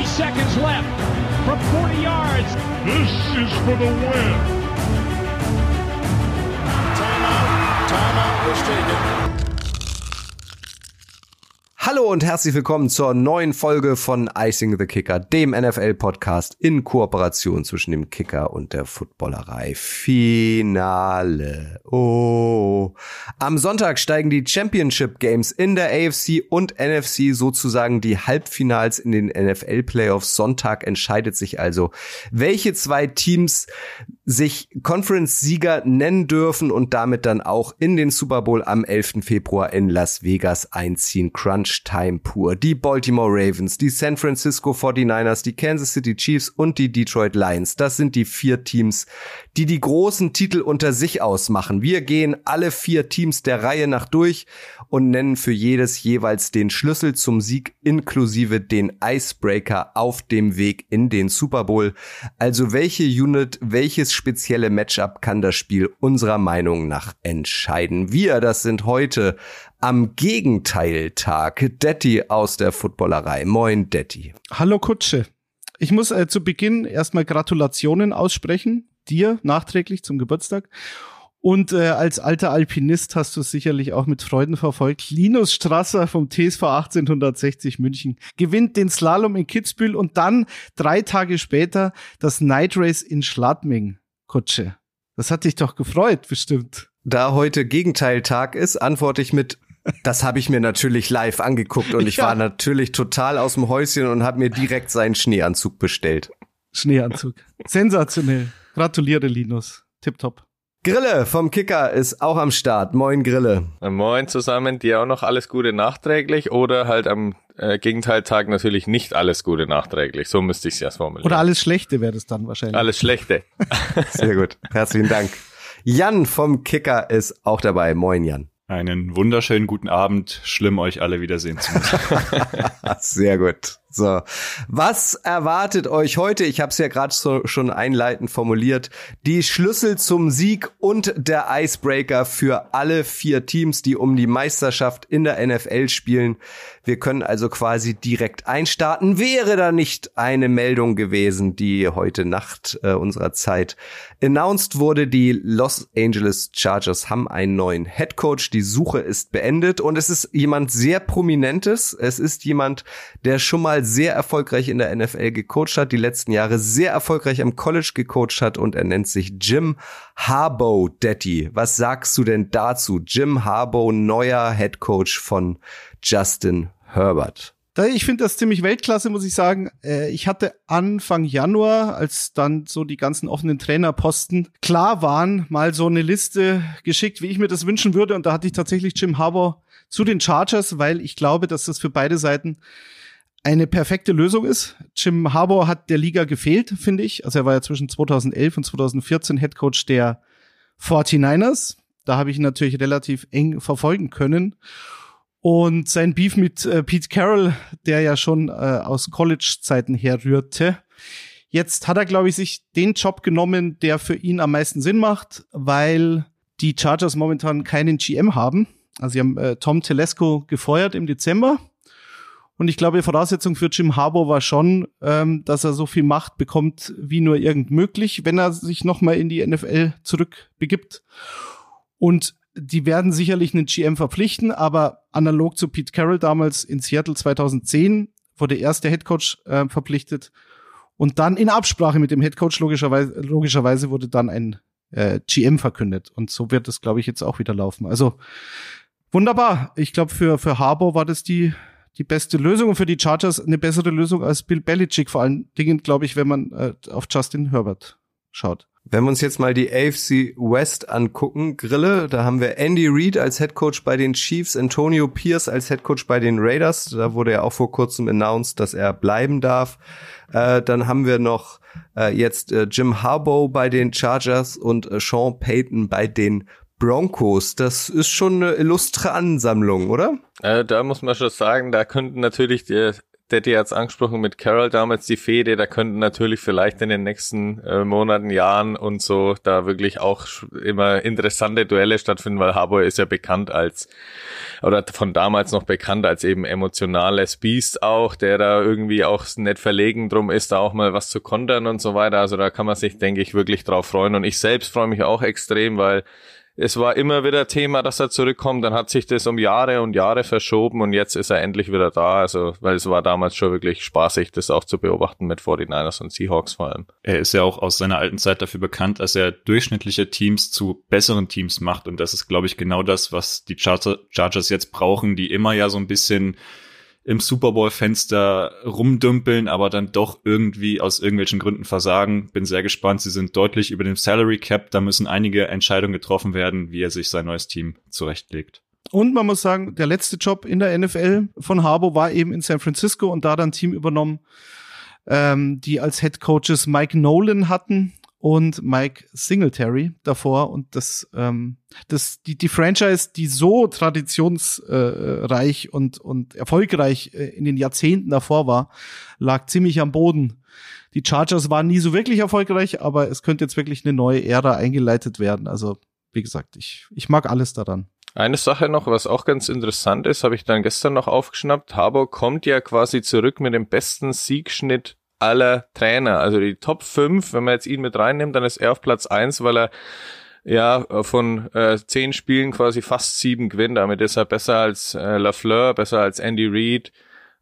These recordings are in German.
Three seconds left from 40 yards. This is for the win. Timeout. Timeout was taken. Hallo und herzlich willkommen zur neuen Folge von Icing the Kicker, dem NFL-Podcast in Kooperation zwischen dem Kicker und der Footballerei. Finale. Oh. Am Sonntag steigen die Championship Games in der AFC und NFC sozusagen die Halbfinals in den NFL-Playoffs. Sonntag entscheidet sich also, welche zwei Teams sich Conference-Sieger nennen dürfen und damit dann auch in den Super Bowl am 11. Februar in Las Vegas einziehen. Crunch Time pur. Die Baltimore Ravens, die San Francisco 49ers, die Kansas City Chiefs und die Detroit Lions. Das sind die vier Teams, die die großen Titel unter sich ausmachen. Wir gehen alle vier Teams der Reihe nach durch und nennen für jedes jeweils den Schlüssel zum Sieg inklusive den Icebreaker auf dem Weg in den Super Bowl. Also welche Unit, welches spezielle Matchup kann das Spiel unserer Meinung nach entscheiden? Wir, das sind heute am Gegenteiltag Detti aus der Footballerei. Moin Detti. Hallo Kutsche. Ich muss äh, zu Beginn erstmal Gratulationen aussprechen, dir nachträglich zum Geburtstag. Und äh, als alter Alpinist hast du sicherlich auch mit Freuden verfolgt. Linus Strasser vom TSV 1860 München gewinnt den Slalom in Kitzbühel und dann drei Tage später das Night Race in Schladming. Kutsche. Das hat dich doch gefreut, bestimmt. Da heute Gegenteiltag ist, antworte ich mit das habe ich mir natürlich live angeguckt und ich ja. war natürlich total aus dem Häuschen und habe mir direkt seinen Schneeanzug bestellt. Schneeanzug. Sensationell. Gratuliere, Linus. Tipptopp. Grille vom Kicker ist auch am Start. Moin Grille. Moin zusammen, dir auch noch alles Gute nachträglich oder halt am äh, Gegenteiltag natürlich nicht alles Gute nachträglich. So müsste ich es ja formulieren. Oder alles Schlechte wäre das dann wahrscheinlich. Alles Schlechte. Sehr gut. Herzlichen Dank. Jan vom Kicker ist auch dabei. Moin Jan. Einen wunderschönen guten Abend. Schlimm, euch alle wiedersehen zu müssen. Sehr gut. So, was erwartet euch heute? Ich habe es ja gerade so, schon einleitend formuliert. Die Schlüssel zum Sieg und der Icebreaker für alle vier Teams, die um die Meisterschaft in der NFL spielen. Wir können also quasi direkt einstarten. Wäre da nicht eine Meldung gewesen, die heute Nacht äh, unserer Zeit announced wurde. Die Los Angeles Chargers haben einen neuen Head Coach. Die Suche ist beendet und es ist jemand sehr prominentes. Es ist jemand, der schon mal sehr erfolgreich in der NFL gecoacht hat, die letzten Jahre sehr erfolgreich am College gecoacht hat und er nennt sich Jim Harbaugh Daddy. Was sagst du denn dazu? Jim Harbaugh, neuer Head Coach von Justin Herbert. Ich finde das ziemlich Weltklasse, muss ich sagen. Äh, ich hatte Anfang Januar, als dann so die ganzen offenen Trainerposten klar waren, mal so eine Liste geschickt, wie ich mir das wünschen würde. Und da hatte ich tatsächlich Jim Harbaugh zu den Chargers, weil ich glaube, dass das für beide Seiten eine perfekte Lösung ist. Jim Harbour hat der Liga gefehlt, finde ich. Also er war ja zwischen 2011 und 2014 Head Coach der 49ers. Da habe ich ihn natürlich relativ eng verfolgen können. Und sein Beef mit äh, Pete Carroll, der ja schon äh, aus College-Zeiten herrührte. Jetzt hat er, glaube ich, sich den Job genommen, der für ihn am meisten Sinn macht, weil die Chargers momentan keinen GM haben. Also sie haben äh, Tom Telesco gefeuert im Dezember und ich glaube, Voraussetzung für Jim Harbour war schon, ähm, dass er so viel Macht bekommt, wie nur irgend möglich, wenn er sich nochmal in die NFL zurückbegibt. Und die werden sicherlich einen GM verpflichten, aber analog zu Pete Carroll damals in Seattle 2010 wurde erst der Headcoach äh, verpflichtet und dann in Absprache mit dem Headcoach logischerweise, logischerweise wurde dann ein äh, GM verkündet und so wird es, glaube ich, jetzt auch wieder laufen. Also wunderbar. Ich glaube, für, für Harbour war das die die beste Lösung für die Chargers eine bessere Lösung als Bill Belichick, vor allen Dingen, glaube ich, wenn man äh, auf Justin Herbert schaut. Wenn wir uns jetzt mal die AFC West angucken, Grille, da haben wir Andy Reid als Head Coach bei den Chiefs, Antonio Pierce als Head Coach bei den Raiders. Da wurde ja auch vor kurzem announced, dass er bleiben darf. Äh, dann haben wir noch äh, jetzt äh, Jim Harbaugh bei den Chargers und äh, Sean Payton bei den Broncos. Das ist schon eine illustre Ansammlung, oder? Äh, da muss man schon sagen, da könnten natürlich die, Daddy hat's angesprochen mit Carol damals die Fehde, da könnten natürlich vielleicht in den nächsten äh, Monaten, Jahren und so da wirklich auch immer interessante Duelle stattfinden, weil Harbour ist ja bekannt als oder von damals noch bekannt als eben emotionales Biest auch, der da irgendwie auch nicht verlegen drum ist, da auch mal was zu kontern und so weiter. Also da kann man sich, denke ich, wirklich drauf freuen. Und ich selbst freue mich auch extrem, weil es war immer wieder Thema, dass er zurückkommt. Dann hat sich das um Jahre und Jahre verschoben und jetzt ist er endlich wieder da. Also, weil es war damals schon wirklich spaßig, das auch zu beobachten mit 49ers und Seahawks vor allem. Er ist ja auch aus seiner alten Zeit dafür bekannt, dass er durchschnittliche Teams zu besseren Teams macht. Und das ist, glaube ich, genau das, was die Chargers jetzt brauchen, die immer ja so ein bisschen im Super Bowl Fenster rumdümpeln, aber dann doch irgendwie aus irgendwelchen Gründen versagen. Bin sehr gespannt. Sie sind deutlich über dem Salary Cap. Da müssen einige Entscheidungen getroffen werden, wie er sich sein neues Team zurechtlegt. Und man muss sagen, der letzte Job in der NFL von Harbo war eben in San Francisco und da dann Team übernommen, ähm, die als Head Coaches Mike Nolan hatten und Mike Singletary davor und das ähm, das die die Franchise die so traditionsreich und und erfolgreich äh, in den Jahrzehnten davor war lag ziemlich am Boden. Die Chargers waren nie so wirklich erfolgreich aber es könnte jetzt wirklich eine neue Ära eingeleitet werden. Also wie gesagt ich ich mag alles daran. Eine Sache noch, was auch ganz interessant ist, habe ich dann gestern noch aufgeschnappt. Harbour kommt ja quasi zurück mit dem besten Siegschnitt aller Trainer. Also die Top 5, wenn man jetzt ihn mit reinnimmt, dann ist er auf Platz 1, weil er ja von äh, zehn Spielen quasi fast sieben gewinnt. Damit ist er besser als äh, Lafleur, besser als Andy Reid.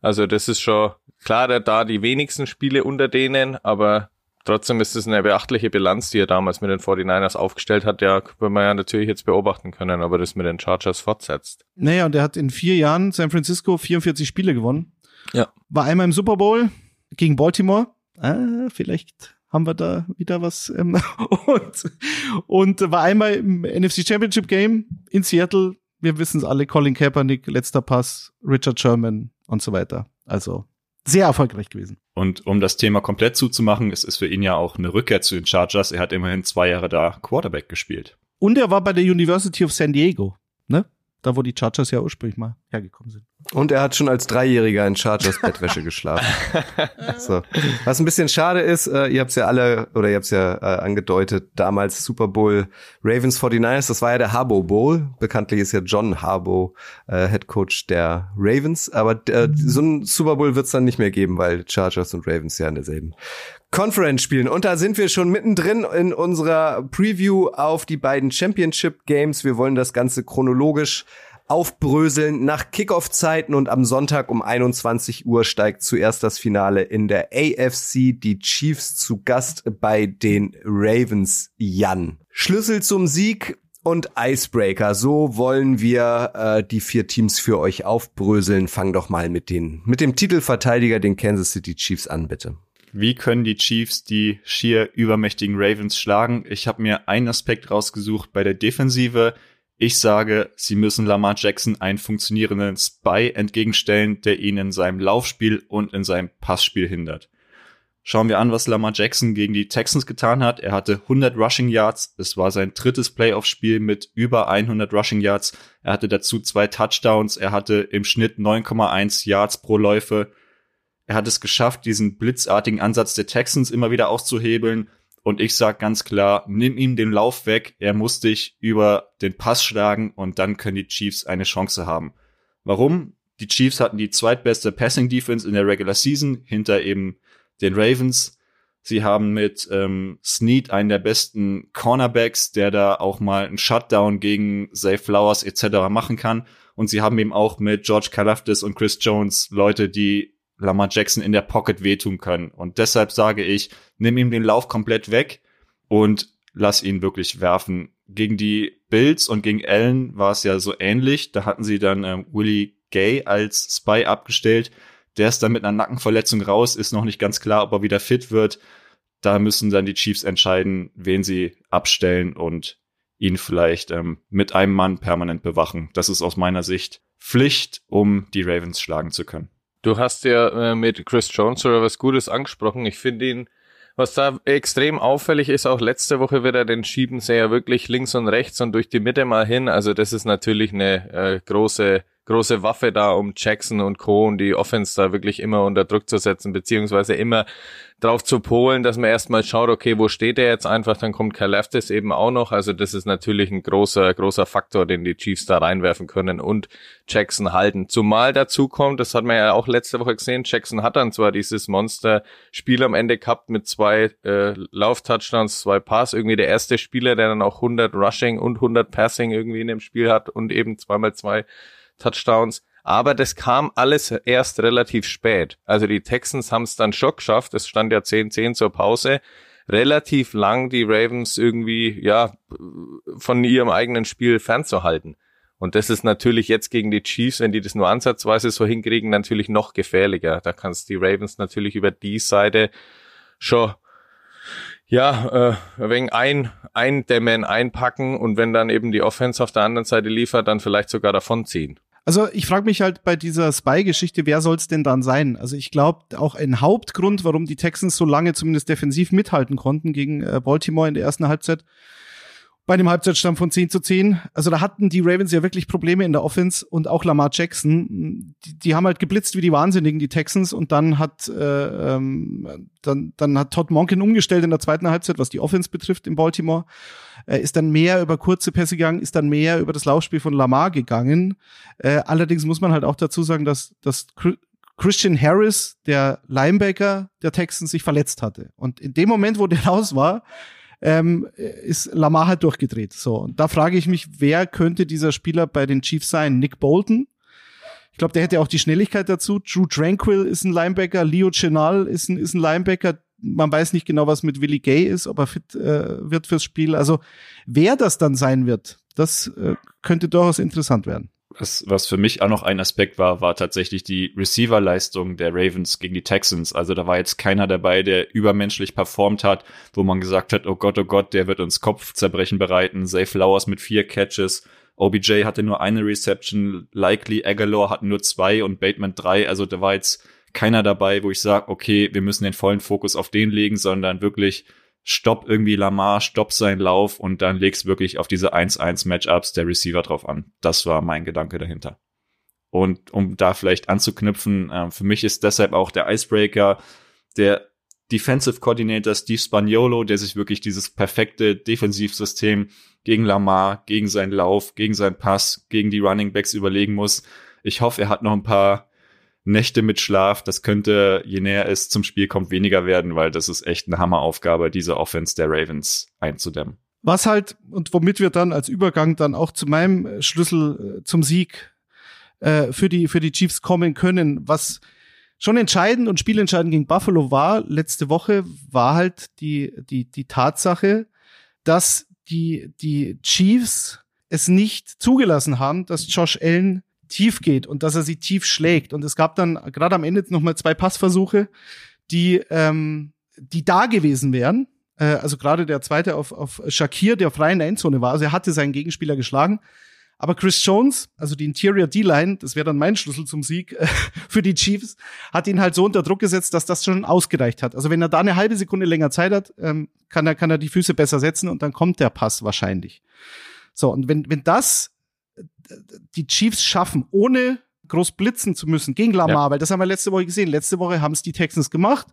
Also das ist schon klar, der da die wenigsten Spiele unter denen, aber trotzdem ist es eine beachtliche Bilanz, die er damals mit den 49ers aufgestellt hat. Ja, können wir ja natürlich jetzt beobachten können, aber das mit den Chargers fortsetzt. Naja, und er hat in vier Jahren San Francisco 44 Spiele gewonnen. Ja. War einmal im Super Bowl, gegen Baltimore. Ah, vielleicht haben wir da wieder was. Ähm, und, und war einmal im NFC Championship Game in Seattle. Wir wissen es alle, Colin Kaepernick, letzter Pass, Richard Sherman und so weiter. Also sehr erfolgreich gewesen. Und um das Thema komplett zuzumachen, es ist für ihn ja auch eine Rückkehr zu den Chargers. Er hat immerhin zwei Jahre da Quarterback gespielt. Und er war bei der University of San Diego, ne? Da, wo die Chargers ja ursprünglich mal hergekommen sind. Und er hat schon als Dreijähriger in Chargers Bettwäsche geschlafen. so. Was ein bisschen schade ist, äh, ihr habt es ja alle, oder ihr habt es ja äh, angedeutet, damals Super Bowl Ravens 49ers, das war ja der Harbo Bowl. Bekanntlich ist ja John Harbo äh, Head Coach der Ravens. Aber äh, so ein Super Bowl wird es dann nicht mehr geben, weil Chargers und Ravens ja in derselben Conference spielen. Und da sind wir schon mittendrin in unserer Preview auf die beiden Championship Games. Wir wollen das Ganze chronologisch aufbröseln nach Kickoff-Zeiten und am Sonntag um 21 Uhr steigt zuerst das Finale in der AFC. Die Chiefs zu Gast bei den Ravens Jan. Schlüssel zum Sieg und Icebreaker. So wollen wir äh, die vier Teams für euch aufbröseln. Fang doch mal mit den mit dem Titelverteidiger, den Kansas City Chiefs an, bitte. Wie können die Chiefs die schier übermächtigen Ravens schlagen? Ich habe mir einen Aspekt rausgesucht bei der Defensive. Ich sage, sie müssen Lamar Jackson einen funktionierenden Spy entgegenstellen, der ihn in seinem Laufspiel und in seinem Passspiel hindert. Schauen wir an, was Lamar Jackson gegen die Texans getan hat. Er hatte 100 Rushing Yards. Es war sein drittes Playoff-Spiel mit über 100 Rushing Yards. Er hatte dazu zwei Touchdowns. Er hatte im Schnitt 9,1 Yards pro Läufe. Er hat es geschafft, diesen blitzartigen Ansatz der Texans immer wieder auszuhebeln. Und ich sag ganz klar, nimm ihm den Lauf weg. Er muss dich über den Pass schlagen und dann können die Chiefs eine Chance haben. Warum? Die Chiefs hatten die zweitbeste Passing Defense in der Regular Season hinter eben den Ravens. Sie haben mit ähm, Snead einen der besten Cornerbacks, der da auch mal einen Shutdown gegen Zay Flowers etc. machen kann. Und sie haben eben auch mit George Kalafdis und Chris Jones Leute, die Lamar Jackson in der Pocket wehtun können. Und deshalb sage ich, nimm ihm den Lauf komplett weg und lass ihn wirklich werfen. Gegen die Bills und gegen Allen war es ja so ähnlich. Da hatten sie dann ähm, Willie Gay als Spy abgestellt. Der ist dann mit einer Nackenverletzung raus, ist noch nicht ganz klar, ob er wieder fit wird. Da müssen dann die Chiefs entscheiden, wen sie abstellen und ihn vielleicht ähm, mit einem Mann permanent bewachen. Das ist aus meiner Sicht Pflicht, um die Ravens schlagen zu können. Du hast ja äh, mit Chris Jones oder was Gutes angesprochen. Ich finde ihn, was da extrem auffällig ist, auch letzte Woche wird er den schieben sie ja wirklich links und rechts und durch die Mitte mal hin. Also das ist natürlich eine äh, große große Waffe da, um Jackson und Co. und die Offense da wirklich immer unter Druck zu setzen, beziehungsweise immer drauf zu polen, dass man erstmal schaut, okay, wo steht er jetzt einfach, dann kommt Kalafdis eben auch noch, also das ist natürlich ein großer, großer Faktor, den die Chiefs da reinwerfen können und Jackson halten. Zumal dazu kommt, das hat man ja auch letzte Woche gesehen, Jackson hat dann zwar dieses Monster-Spiel am Ende gehabt mit zwei äh, Lauf-Touchdowns, zwei Pass, irgendwie der erste Spieler, der dann auch 100 Rushing und 100 Passing irgendwie in dem Spiel hat und eben zweimal zwei Touchdowns. Aber das kam alles erst relativ spät. Also die Texans haben es dann schon geschafft. Es stand ja 10-10 zur Pause. Relativ lang die Ravens irgendwie, ja, von ihrem eigenen Spiel fernzuhalten. Und das ist natürlich jetzt gegen die Chiefs, wenn die das nur ansatzweise so hinkriegen, natürlich noch gefährlicher. Da kannst die Ravens natürlich über die Seite schon ja, äh, wegen ein, eindämmen, einpacken und wenn dann eben die Offense auf der anderen Seite liefert, dann vielleicht sogar davonziehen. Also ich frage mich halt bei dieser Spy-Geschichte, wer soll es denn dann sein? Also ich glaube, auch ein Hauptgrund, warum die Texans so lange zumindest defensiv mithalten konnten gegen äh, Baltimore in der ersten Halbzeit, bei dem Halbzeitstand von 10 zu 10. Also da hatten die Ravens ja wirklich Probleme in der Offense und auch Lamar Jackson. Die, die haben halt geblitzt wie die Wahnsinnigen, die Texans. Und dann hat, äh, ähm, dann, dann hat Todd Monken umgestellt in der zweiten Halbzeit, was die Offense betrifft in Baltimore. Er ist dann mehr über kurze Pässe gegangen, ist dann mehr über das Laufspiel von Lamar gegangen. Äh, allerdings muss man halt auch dazu sagen, dass, dass Christian Harris, der Linebacker der Texans, sich verletzt hatte. Und in dem Moment, wo der raus war, ähm, ist Lamar halt durchgedreht. So, und da frage ich mich, wer könnte dieser Spieler bei den Chiefs sein? Nick Bolton? Ich glaube, der hätte auch die Schnelligkeit dazu. Drew Tranquil ist ein Linebacker, Leo Chenal ist ein, ist ein Linebacker. Man weiß nicht genau, was mit Willie Gay ist, ob er fit äh, wird fürs Spiel. Also wer das dann sein wird, das äh, könnte durchaus interessant werden was, was für mich auch noch ein Aspekt war, war tatsächlich die Receiver-Leistung der Ravens gegen die Texans. Also da war jetzt keiner dabei, der übermenschlich performt hat, wo man gesagt hat, oh Gott, oh Gott, der wird uns Kopfzerbrechen bereiten. Zay Flowers mit vier Catches. OBJ hatte nur eine Reception, Likely Aguilar hatten nur zwei und Bateman drei. Also da war jetzt keiner dabei, wo ich sage, okay, wir müssen den vollen Fokus auf den legen, sondern wirklich stopp irgendwie Lamar, stopp seinen Lauf und dann legst wirklich auf diese 1-1 Matchups der Receiver drauf an. Das war mein Gedanke dahinter. Und um da vielleicht anzuknüpfen, äh, für mich ist deshalb auch der Icebreaker der Defensive Coordinator Steve Spaniolo, der sich wirklich dieses perfekte Defensivsystem gegen Lamar, gegen seinen Lauf, gegen seinen Pass, gegen die Running Backs überlegen muss. Ich hoffe, er hat noch ein paar Nächte mit Schlaf, das könnte, je näher es zum Spiel kommt, weniger werden, weil das ist echt eine Hammeraufgabe, diese Offense der Ravens einzudämmen. Was halt, und womit wir dann als Übergang dann auch zu meinem äh, Schlüssel äh, zum Sieg äh, für, die, für die Chiefs kommen können, was schon entscheidend und spielentscheidend gegen Buffalo war, letzte Woche, war halt die, die, die Tatsache, dass die, die Chiefs es nicht zugelassen haben, dass Josh Allen tief geht und dass er sie tief schlägt. Und es gab dann gerade am Ende noch mal zwei Passversuche, die, ähm, die da gewesen wären. Äh, also gerade der zweite auf, auf Shakir, der frei in der Endzone war. Also er hatte seinen Gegenspieler geschlagen. Aber Chris Jones, also die Interior D-Line, das wäre dann mein Schlüssel zum Sieg äh, für die Chiefs, hat ihn halt so unter Druck gesetzt, dass das schon ausgereicht hat. Also wenn er da eine halbe Sekunde länger Zeit hat, ähm, kann er kann er die Füße besser setzen und dann kommt der Pass wahrscheinlich. So und wenn wenn das die Chiefs schaffen, ohne groß blitzen zu müssen gegen Lamar, ja. weil das haben wir letzte Woche gesehen. Letzte Woche haben es die Texans gemacht.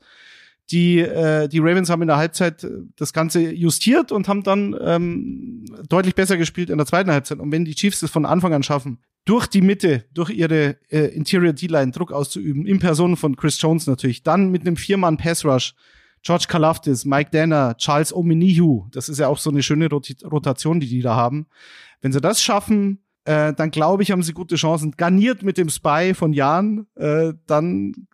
Die, äh, die Ravens haben in der Halbzeit äh, das Ganze justiert und haben dann ähm, deutlich besser gespielt in der zweiten Halbzeit. Und wenn die Chiefs das von Anfang an schaffen, durch die Mitte, durch ihre äh, Interior D-Line Druck auszuüben, in Person von Chris Jones natürlich, dann mit einem Viermann Pass Rush, George Kalafdis, Mike Danner, Charles Omenihu, das ist ja auch so eine schöne Rot Rotation, die die da haben. Wenn sie das schaffen, äh, dann glaube ich, haben sie gute Chancen. Garniert mit dem Spy von Jan, äh, dann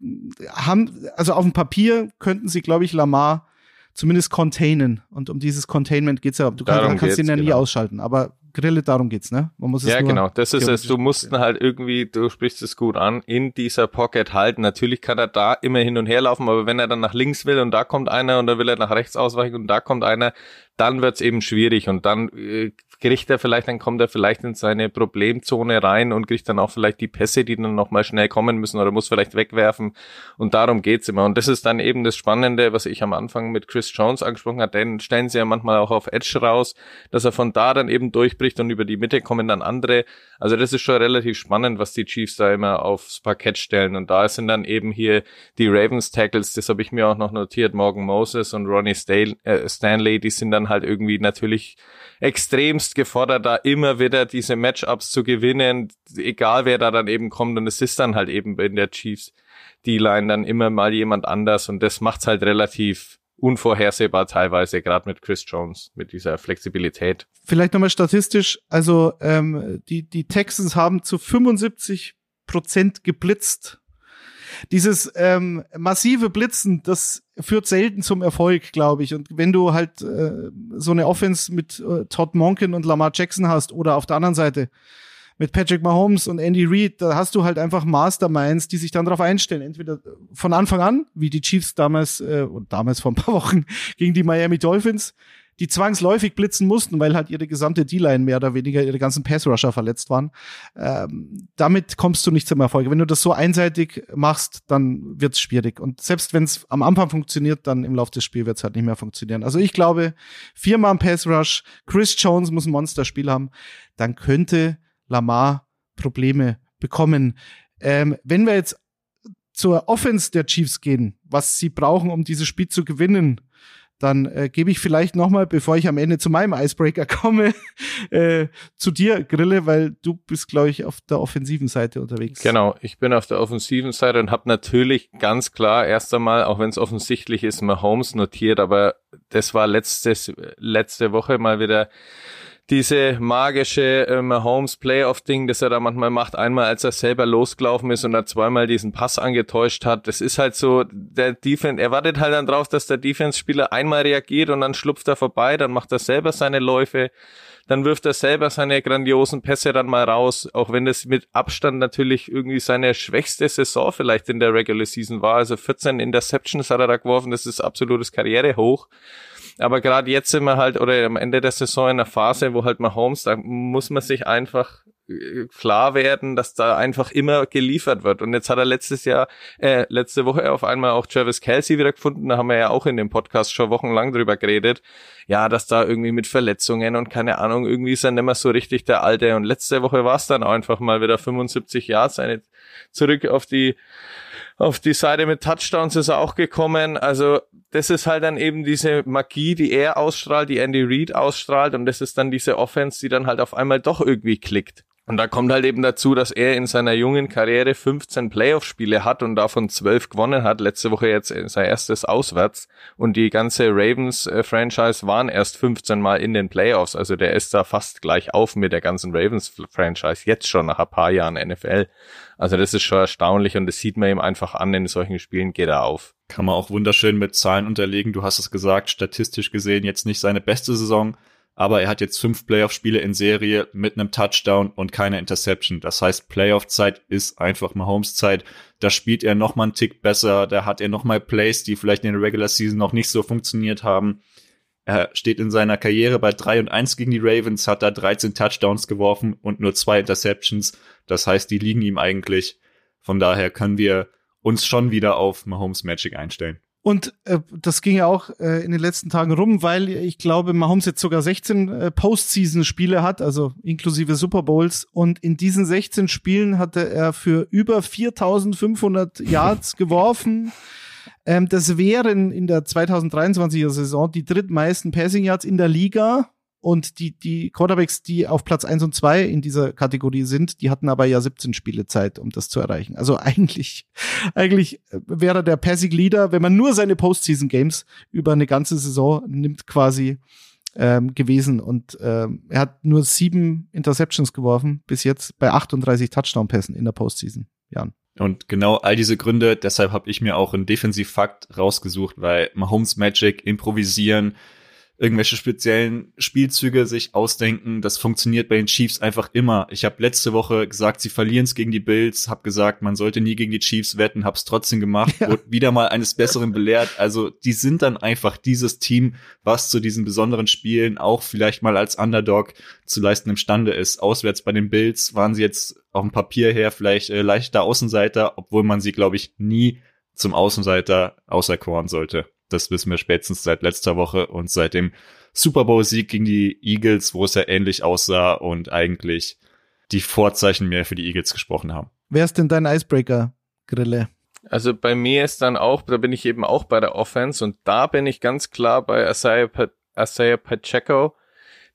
haben, also auf dem Papier könnten sie, glaube ich, Lamar zumindest containen. Und um dieses Containment geht's ja. Du darum kannst ihn ja nie genau. ausschalten, aber Grille, darum geht's, ne? Man muss es ja, genau. Das ist es. Du musst halt irgendwie, du sprichst es gut an, in dieser Pocket halten. Natürlich kann er da immer hin und her laufen, aber wenn er dann nach links will und da kommt einer und dann will er nach rechts ausweichen und da kommt einer, dann wird's eben schwierig und dann äh, kriegt er vielleicht, dann kommt er vielleicht in seine Problemzone rein und kriegt dann auch vielleicht die Pässe, die dann nochmal schnell kommen müssen oder muss vielleicht wegwerfen. Und darum geht's immer. Und das ist dann eben das Spannende, was ich am Anfang mit Chris Jones angesprochen habe. Den stellen sie ja manchmal auch auf Edge raus, dass er von da dann eben durchbricht und über die Mitte kommen dann andere. Also das ist schon relativ spannend, was die Chiefs da immer aufs Parkett stellen. Und da sind dann eben hier die Ravens Tackles, das habe ich mir auch noch notiert, Morgan Moses und Ronnie äh, Stanley, die sind dann halt irgendwie natürlich extremst gefordert, da immer wieder diese Matchups zu gewinnen, egal wer da dann eben kommt. Und es ist dann halt eben in der Chiefs D-Line dann immer mal jemand anders und das macht's halt relativ unvorhersehbar teilweise, gerade mit Chris Jones, mit dieser Flexibilität. Vielleicht nochmal statistisch, also ähm, die, die Texans haben zu 75 Prozent geblitzt. Dieses ähm, massive Blitzen, das führt selten zum Erfolg, glaube ich. Und wenn du halt äh, so eine Offense mit äh, Todd Monken und Lamar Jackson hast oder auf der anderen Seite mit Patrick Mahomes und Andy Reid, da hast du halt einfach Masterminds, die sich dann darauf einstellen. Entweder von Anfang an, wie die Chiefs damals, äh, damals vor ein paar Wochen gegen die Miami Dolphins, die zwangsläufig blitzen mussten, weil halt ihre gesamte D-Line mehr oder weniger, ihre ganzen Pass-Rusher verletzt waren. Ähm, damit kommst du nicht zum Erfolg. Wenn du das so einseitig machst, dann wird's schwierig. Und selbst wenn es am Anfang funktioniert, dann im Laufe des Spiels wird's halt nicht mehr funktionieren. Also ich glaube, viermal Pass-Rush, Chris Jones muss ein Monsterspiel haben, dann könnte Lamar Probleme bekommen. Ähm, wenn wir jetzt zur Offense der Chiefs gehen, was sie brauchen, um dieses Spiel zu gewinnen, dann äh, gebe ich vielleicht noch mal, bevor ich am Ende zu meinem Icebreaker komme, äh, zu dir, Grille, weil du bist, glaube ich, auf der offensiven Seite unterwegs. Genau, ich bin auf der offensiven Seite und habe natürlich ganz klar erst einmal, auch wenn es offensichtlich ist, Mahomes notiert, aber das war letztes, letzte Woche mal wieder diese magische äh, Mahomes Playoff-Ding, das er da manchmal macht, einmal als er selber losgelaufen ist und er zweimal diesen Pass angetäuscht hat. Das ist halt so, der Defense, er wartet halt dann drauf, dass der Defense-Spieler einmal reagiert und dann schlupft er vorbei, dann macht er selber seine Läufe, dann wirft er selber seine grandiosen Pässe dann mal raus, auch wenn das mit Abstand natürlich irgendwie seine schwächste Saison vielleicht in der Regular Season war. Also 14 Interceptions hat er da geworfen, das ist absolutes Karrierehoch. Aber gerade jetzt sind wir halt, oder am Ende der Saison in einer Phase, wo halt mal Holmes, da muss man sich einfach äh, klar werden, dass da einfach immer geliefert wird. Und jetzt hat er letztes Jahr, äh, letzte Woche auf einmal auch Travis Kelsey wieder gefunden. Da haben wir ja auch in dem Podcast schon wochenlang drüber geredet. Ja, dass da irgendwie mit Verletzungen und keine Ahnung, irgendwie ist er nicht mehr so richtig der Alte. Und letzte Woche war es dann einfach mal wieder 75 Jahre seine zurück auf die auf die Seite mit Touchdowns ist er auch gekommen. Also das ist halt dann eben diese Magie, die er ausstrahlt, die Andy Reid ausstrahlt und das ist dann diese Offense, die dann halt auf einmal doch irgendwie klickt. Und da kommt halt eben dazu, dass er in seiner jungen Karriere 15 Playoff-Spiele hat und davon 12 gewonnen hat. Letzte Woche jetzt sein erstes auswärts. Und die ganze Ravens-Franchise waren erst 15 Mal in den Playoffs. Also der ist da fast gleich auf mit der ganzen Ravens-Franchise. Jetzt schon nach ein paar Jahren NFL. Also das ist schon erstaunlich und das sieht man ihm einfach an. In solchen Spielen geht er auf. Kann man auch wunderschön mit Zahlen unterlegen. Du hast es gesagt, statistisch gesehen jetzt nicht seine beste Saison aber er hat jetzt fünf Playoff-Spiele in Serie mit einem Touchdown und keine Interception. Das heißt, Playoff-Zeit ist einfach Mahomes-Zeit. Da spielt er noch mal einen Tick besser, da hat er noch mal Plays, die vielleicht in der Regular Season noch nicht so funktioniert haben. Er steht in seiner Karriere bei 3 und 1 gegen die Ravens, hat da 13 Touchdowns geworfen und nur zwei Interceptions. Das heißt, die liegen ihm eigentlich. Von daher können wir uns schon wieder auf Mahomes Magic einstellen. Und äh, das ging ja auch äh, in den letzten Tagen rum, weil ich glaube, Mahomes jetzt sogar 16 äh, Postseason-Spiele hat, also inklusive Super Bowls. Und in diesen 16 Spielen hatte er für über 4500 Yards geworfen. Ähm, das wären in der 2023er Saison die drittmeisten Passing Yards in der Liga. Und die, die Quarterbacks, die auf Platz eins und zwei in dieser Kategorie sind, die hatten aber ja 17 Spiele Zeit, um das zu erreichen. Also eigentlich, eigentlich wäre der Passing Leader, wenn man nur seine Postseason Games über eine ganze Saison nimmt, quasi ähm, gewesen. Und ähm, er hat nur sieben Interceptions geworfen bis jetzt bei 38 Touchdown-Pässen in der Postseason. Jan. Und genau all diese Gründe, deshalb habe ich mir auch einen Defensivfakt rausgesucht, weil Mahomes Magic improvisieren, irgendwelche speziellen Spielzüge sich ausdenken. Das funktioniert bei den Chiefs einfach immer. Ich habe letzte Woche gesagt, sie verlieren es gegen die Bills, habe gesagt, man sollte nie gegen die Chiefs wetten, hab's trotzdem gemacht, ja. wurde wieder mal eines Besseren belehrt. Also die sind dann einfach dieses Team, was zu diesen besonderen Spielen auch vielleicht mal als Underdog zu leisten imstande ist. Auswärts bei den Bills waren sie jetzt auf dem Papier her vielleicht äh, leichter Außenseiter, obwohl man sie, glaube ich, nie zum Außenseiter auserkoren sollte. Das wissen wir spätestens seit letzter Woche und seit dem Super Bowl-Sieg gegen die Eagles, wo es ja ähnlich aussah und eigentlich die Vorzeichen mehr für die Eagles gesprochen haben. Wer ist denn dein Icebreaker, Grille? Also bei mir ist dann auch, da bin ich eben auch bei der Offense und da bin ich ganz klar bei Asaya, Asaya Pacheco.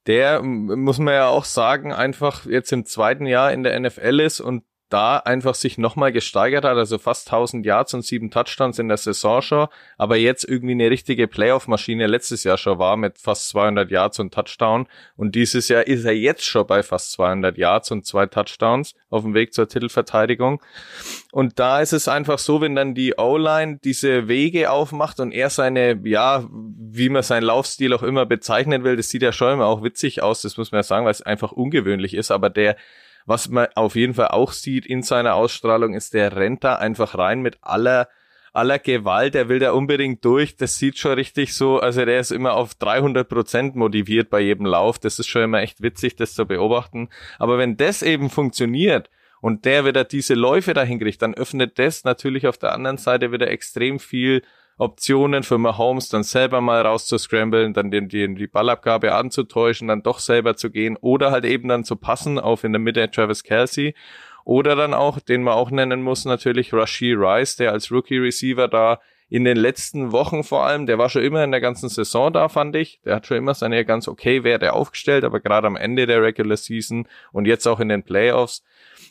Der, muss man ja auch sagen, einfach jetzt im zweiten Jahr in der NFL ist und da einfach sich nochmal gesteigert hat, also fast 1000 Yards und sieben Touchdowns in der Saison schon, aber jetzt irgendwie eine richtige Playoff-Maschine letztes Jahr schon war mit fast 200 Yards und Touchdown. Und dieses Jahr ist er jetzt schon bei fast 200 Yards und zwei Touchdowns auf dem Weg zur Titelverteidigung. Und da ist es einfach so, wenn dann die O-Line diese Wege aufmacht und er seine, ja, wie man seinen Laufstil auch immer bezeichnen will, das sieht ja schon immer auch witzig aus, das muss man ja sagen, weil es einfach ungewöhnlich ist, aber der was man auf jeden Fall auch sieht in seiner Ausstrahlung, ist, der rennt da einfach rein mit aller aller Gewalt, der will da unbedingt durch. Das sieht schon richtig so, also der ist immer auf 300 Prozent motiviert bei jedem Lauf. Das ist schon immer echt witzig, das zu beobachten. Aber wenn das eben funktioniert und der wieder diese Läufe dahin kriegt, dann öffnet das natürlich auf der anderen Seite wieder extrem viel Optionen für Mahomes, dann selber mal rauszuscramblen, dann den, den, die Ballabgabe anzutäuschen, dann doch selber zu gehen oder halt eben dann zu passen auf in der Mitte Travis Kelsey. Oder dann auch, den man auch nennen muss, natürlich Rashi Rice, der als Rookie Receiver da in den letzten Wochen vor allem, der war schon immer in der ganzen Saison da, fand ich. Der hat schon immer seine ganz okay Werte aufgestellt, aber gerade am Ende der Regular Season und jetzt auch in den Playoffs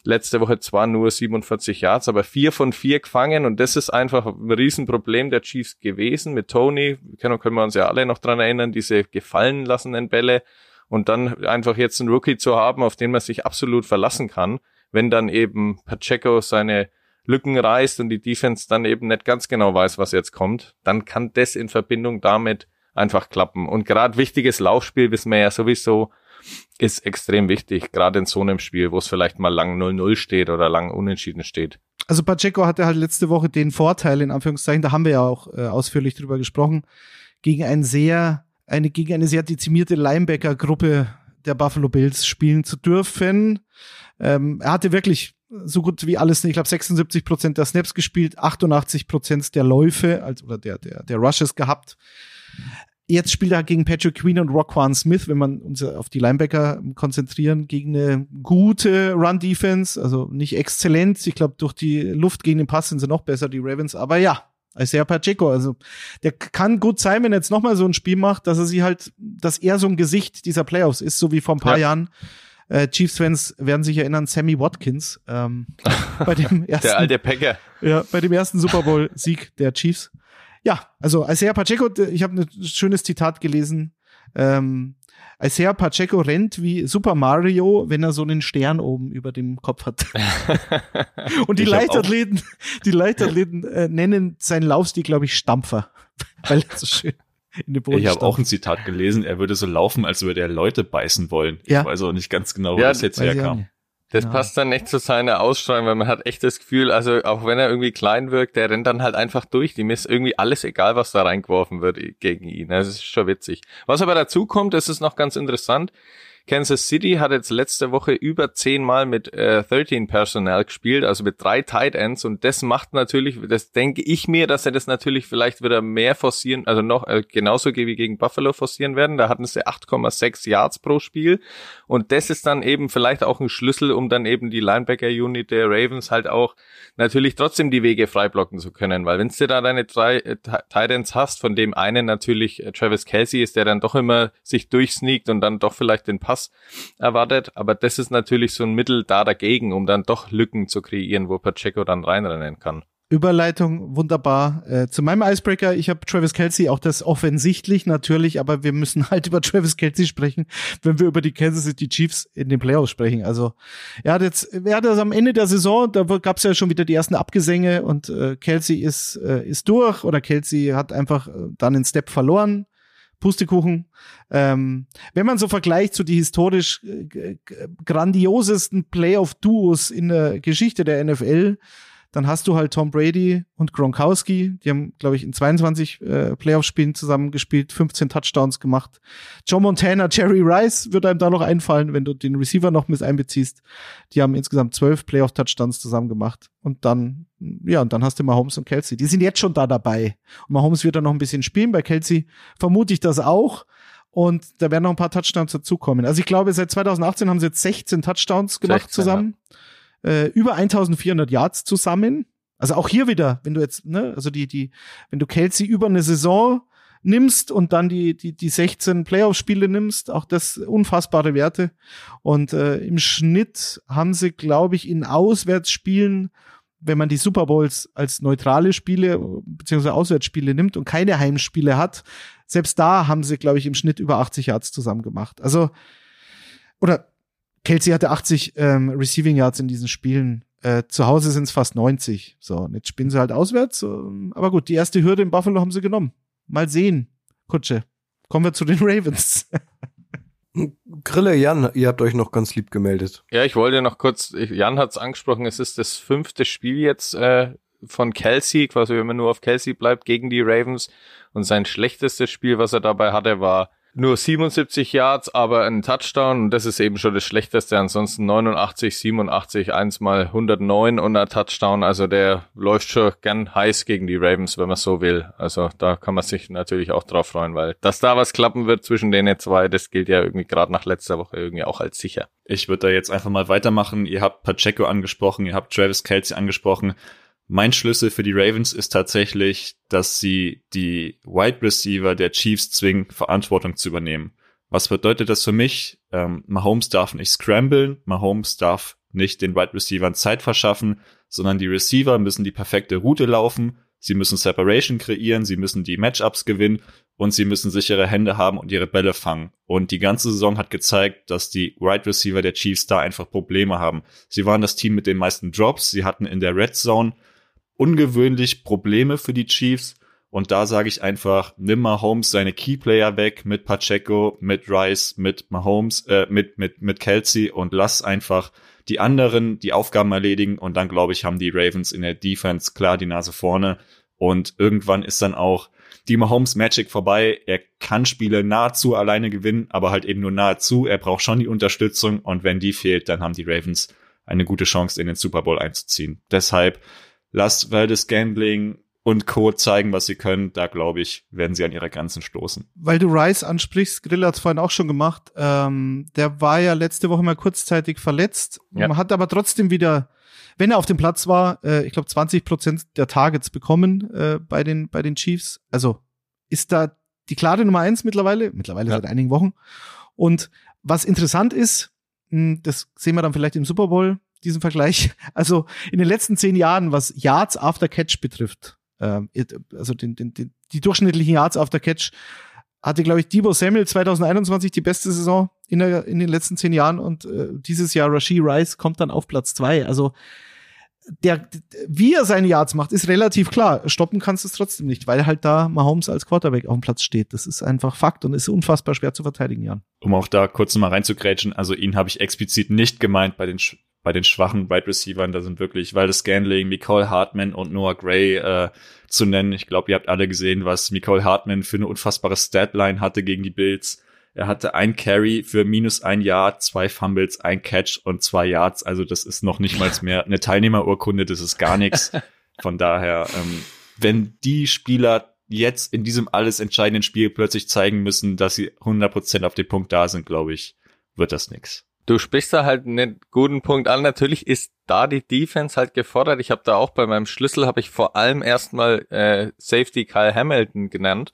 letzte Woche zwar nur 47 Yards, aber vier von vier gefangen und das ist einfach ein Riesenproblem der Chiefs gewesen mit Tony. Können, können wir uns ja alle noch dran erinnern, diese gefallen lassenen Bälle und dann einfach jetzt einen Rookie zu haben, auf den man sich absolut verlassen kann, wenn dann eben Pacheco seine Lücken reißt und die Defense dann eben nicht ganz genau weiß, was jetzt kommt, dann kann das in Verbindung damit einfach klappen. Und gerade wichtiges Laufspiel wissen wir ja sowieso, ist extrem wichtig, gerade in so einem Spiel, wo es vielleicht mal lang 0-0 steht oder lang unentschieden steht. Also Pacheco hatte halt letzte Woche den Vorteil, in Anführungszeichen, da haben wir ja auch äh, ausführlich drüber gesprochen, gegen ein sehr, eine, gegen eine sehr dezimierte Linebacker-Gruppe der Buffalo Bills spielen zu dürfen. Ähm, er hatte wirklich so gut wie alles, ich glaube 76 Prozent der Snaps gespielt, 88 Prozent der Läufe, also oder der, der, der Rushes gehabt. Jetzt spielt er gegen Patrick Queen und Roquan Smith, wenn man uns auf die Linebacker konzentrieren, gegen eine gute Run-Defense, also nicht exzellent. Ich glaube, durch die Luft gegen den Pass sind sie noch besser, die Ravens. Aber ja, Isaiah Pacheco, also der kann gut sein, wenn er jetzt nochmal so ein Spiel macht, dass er sie halt, dass er so ein Gesicht dieser Playoffs ist, so wie vor ein paar ja. Jahren. Äh, Chiefs-Fans werden sich erinnern, Sammy Watkins ähm, bei dem ersten, der alte Packer. Ja, bei dem ersten Super Bowl-Sieg der Chiefs ja, also Isaiah Pacheco, ich habe ein schönes Zitat gelesen. Ähm, Isaiah Pacheco rennt wie Super Mario, wenn er so einen Stern oben über dem Kopf hat. Und die ich Leichtathleten, die Leichtathleten äh, nennen seinen Laufstil, glaube ich, Stampfer, weil er so schön in den Boden Ich habe auch ein Zitat gelesen, er würde so laufen, als würde er Leute beißen wollen. Ja. Ich weiß auch nicht ganz genau, wo ja, das jetzt herkam. Das genau. passt dann echt zu seiner Ausstrahlung, weil man hat echt das Gefühl, also auch wenn er irgendwie klein wirkt, der rennt dann halt einfach durch. Die ist irgendwie alles egal, was da reingeworfen wird gegen ihn. Das ist schon witzig. Was aber dazu kommt, das ist noch ganz interessant. Kansas City hat jetzt letzte Woche über zehnmal mit äh, 13 Personal gespielt, also mit drei Tight Ends. Und das macht natürlich, das denke ich mir, dass sie das natürlich vielleicht wieder mehr forcieren, also noch äh, genauso wie gegen Buffalo forcieren werden. Da hatten sie 8,6 Yards pro Spiel. Und das ist dann eben vielleicht auch ein Schlüssel, um dann eben die Linebacker-Unit der Ravens halt auch natürlich trotzdem die Wege frei blocken zu können, weil wenn du da deine drei äh, Tight Ends hast, von dem einen natürlich äh, Travis Kelsey ist, der dann doch immer sich durchsneakt und dann doch vielleicht den Pass Pass erwartet. Aber das ist natürlich so ein Mittel da dagegen, um dann doch Lücken zu kreieren, wo Pacheco dann reinrennen kann. Überleitung, wunderbar. Äh, zu meinem Icebreaker, ich habe Travis Kelsey, auch das offensichtlich natürlich, aber wir müssen halt über Travis Kelsey sprechen, wenn wir über die Kansas City Chiefs in den Playoffs sprechen. Also er hat jetzt, er hat das am Ende der Saison, da gab es ja schon wieder die ersten Abgesänge und äh, Kelsey ist, äh, ist durch oder Kelsey hat einfach äh, dann einen Step verloren Pustekuchen. Ähm, wenn man so vergleicht zu die historisch äh, grandiosesten Playoff-Duos in der Geschichte der NFL, dann hast du halt Tom Brady und Gronkowski. Die haben, glaube ich, in 22 äh, Playoff-Spielen zusammengespielt, 15 Touchdowns gemacht. Joe Montana, Jerry Rice wird einem da noch einfallen, wenn du den Receiver noch mit einbeziehst. Die haben insgesamt 12 Playoff-Touchdowns zusammen gemacht. Und dann, ja, und dann hast du Mahomes und Kelsey. Die sind jetzt schon da dabei. Und Mahomes wird dann noch ein bisschen spielen. Bei Kelsey vermute ich das auch. Und da werden noch ein paar Touchdowns dazukommen. Also ich glaube, seit 2018 haben sie jetzt 16 Touchdowns gemacht 16, zusammen. Ja äh, über 1400 Yards zusammen. Also auch hier wieder, wenn du jetzt, ne, also die, die, wenn du Kelsey über eine Saison nimmst und dann die, die, die 16 Playoff-Spiele nimmst, auch das unfassbare Werte. Und äh, im Schnitt haben sie, glaube ich, in Auswärtsspielen, wenn man die Super Bowls als neutrale Spiele beziehungsweise Auswärtsspiele nimmt und keine Heimspiele hat, selbst da haben sie, glaube ich, im Schnitt über 80 Yards zusammen gemacht. Also, oder Kelsey hatte 80 ähm, Receiving Yards in diesen Spielen. Äh, zu Hause sind es fast 90. So, und jetzt spielen sie halt auswärts. Ähm, aber gut, die erste Hürde in Buffalo haben sie genommen. Mal sehen, Kutsche. Kommen wir zu den Ravens. Grille, Jan, ihr habt euch noch ganz lieb gemeldet. Ja, ich wollte noch kurz, Jan hat es angesprochen, es ist das fünfte Spiel jetzt äh, von Kelsey, quasi wenn man nur auf Kelsey bleibt, gegen die Ravens. Und sein schlechtestes Spiel, was er dabei hatte, war nur 77 Yards, aber ein Touchdown. Und das ist eben schon das Schlechteste. Ansonsten 89, 87, eins mal 109 und ein Touchdown. Also der läuft schon gern heiß gegen die Ravens, wenn man so will. Also da kann man sich natürlich auch drauf freuen, weil dass da was klappen wird zwischen denen zwei, das gilt ja irgendwie gerade nach letzter Woche irgendwie auch als sicher. Ich würde da jetzt einfach mal weitermachen. Ihr habt Pacheco angesprochen, ihr habt Travis Kelsey angesprochen. Mein Schlüssel für die Ravens ist tatsächlich, dass sie die Wide Receiver der Chiefs zwingen, Verantwortung zu übernehmen. Was bedeutet das für mich? Ähm, Mahomes darf nicht scramblen, Mahomes darf nicht den Wide Receivern Zeit verschaffen, sondern die Receiver müssen die perfekte Route laufen, sie müssen Separation kreieren, sie müssen die Matchups gewinnen und sie müssen sichere Hände haben und ihre Bälle fangen. Und die ganze Saison hat gezeigt, dass die Wide Receiver der Chiefs da einfach Probleme haben. Sie waren das Team mit den meisten Drops, sie hatten in der Red Zone ungewöhnlich Probleme für die Chiefs. Und da sage ich einfach, nimm Mahomes seine Keyplayer weg mit Pacheco, mit Rice, mit Mahomes, äh, mit, mit, mit Kelsey und lass einfach die anderen die Aufgaben erledigen. Und dann, glaube ich, haben die Ravens in der Defense klar die Nase vorne. Und irgendwann ist dann auch die Mahomes Magic vorbei. Er kann Spiele nahezu alleine gewinnen, aber halt eben nur nahezu. Er braucht schon die Unterstützung. Und wenn die fehlt, dann haben die Ravens eine gute Chance, in den Super Bowl einzuziehen. Deshalb lasst Valdez Gambling und Co. zeigen, was sie können. Da glaube ich, werden sie an ihre Grenzen stoßen. Weil du Rice ansprichst, Grill hat es vorhin auch schon gemacht. Ähm, der war ja letzte Woche mal kurzzeitig verletzt. Ja. Man hat aber trotzdem wieder, wenn er auf dem Platz war, äh, ich glaube 20 Prozent der Targets bekommen äh, bei den bei den Chiefs. Also ist da die klare Nummer eins mittlerweile, mittlerweile ja. seit einigen Wochen. Und was interessant ist, hm, das sehen wir dann vielleicht im Super Bowl, diesen Vergleich. Also in den letzten zehn Jahren, was Yards after Catch betrifft, ähm, also den, den, den, die durchschnittlichen Yards after Catch, hatte, glaube ich, Debo Samuel 2021 die beste Saison in, der, in den letzten zehn Jahren und äh, dieses Jahr Rashid Rice kommt dann auf Platz zwei. Also der, wie er seine Yards macht, ist relativ klar. Stoppen kannst du es trotzdem nicht, weil halt da Mahomes als Quarterback auf dem Platz steht. Das ist einfach Fakt und ist unfassbar schwer zu verteidigen, Jan. Um auch da kurz mal reinzugrätschen, also ihn habe ich explizit nicht gemeint bei den bei den schwachen Wide Receivers, da sind wirklich Waldes Scandling, Nicole Hartman und Noah Gray äh, zu nennen. Ich glaube, ihr habt alle gesehen, was Nicole Hartman für eine unfassbare Statline hatte gegen die Bills. Er hatte ein Carry für minus ein Yard, zwei Fumbles, ein Catch und zwei Yards. Also das ist noch nicht mal mehr eine Teilnehmerurkunde, das ist gar nichts. Von daher, ähm, wenn die Spieler jetzt in diesem alles entscheidenden Spiel plötzlich zeigen müssen, dass sie 100% auf den Punkt da sind, glaube ich, wird das nix. Du sprichst da halt einen guten Punkt an. Natürlich ist da die Defense halt gefordert. Ich habe da auch bei meinem Schlüssel habe ich vor allem erstmal äh, Safety Kyle Hamilton genannt,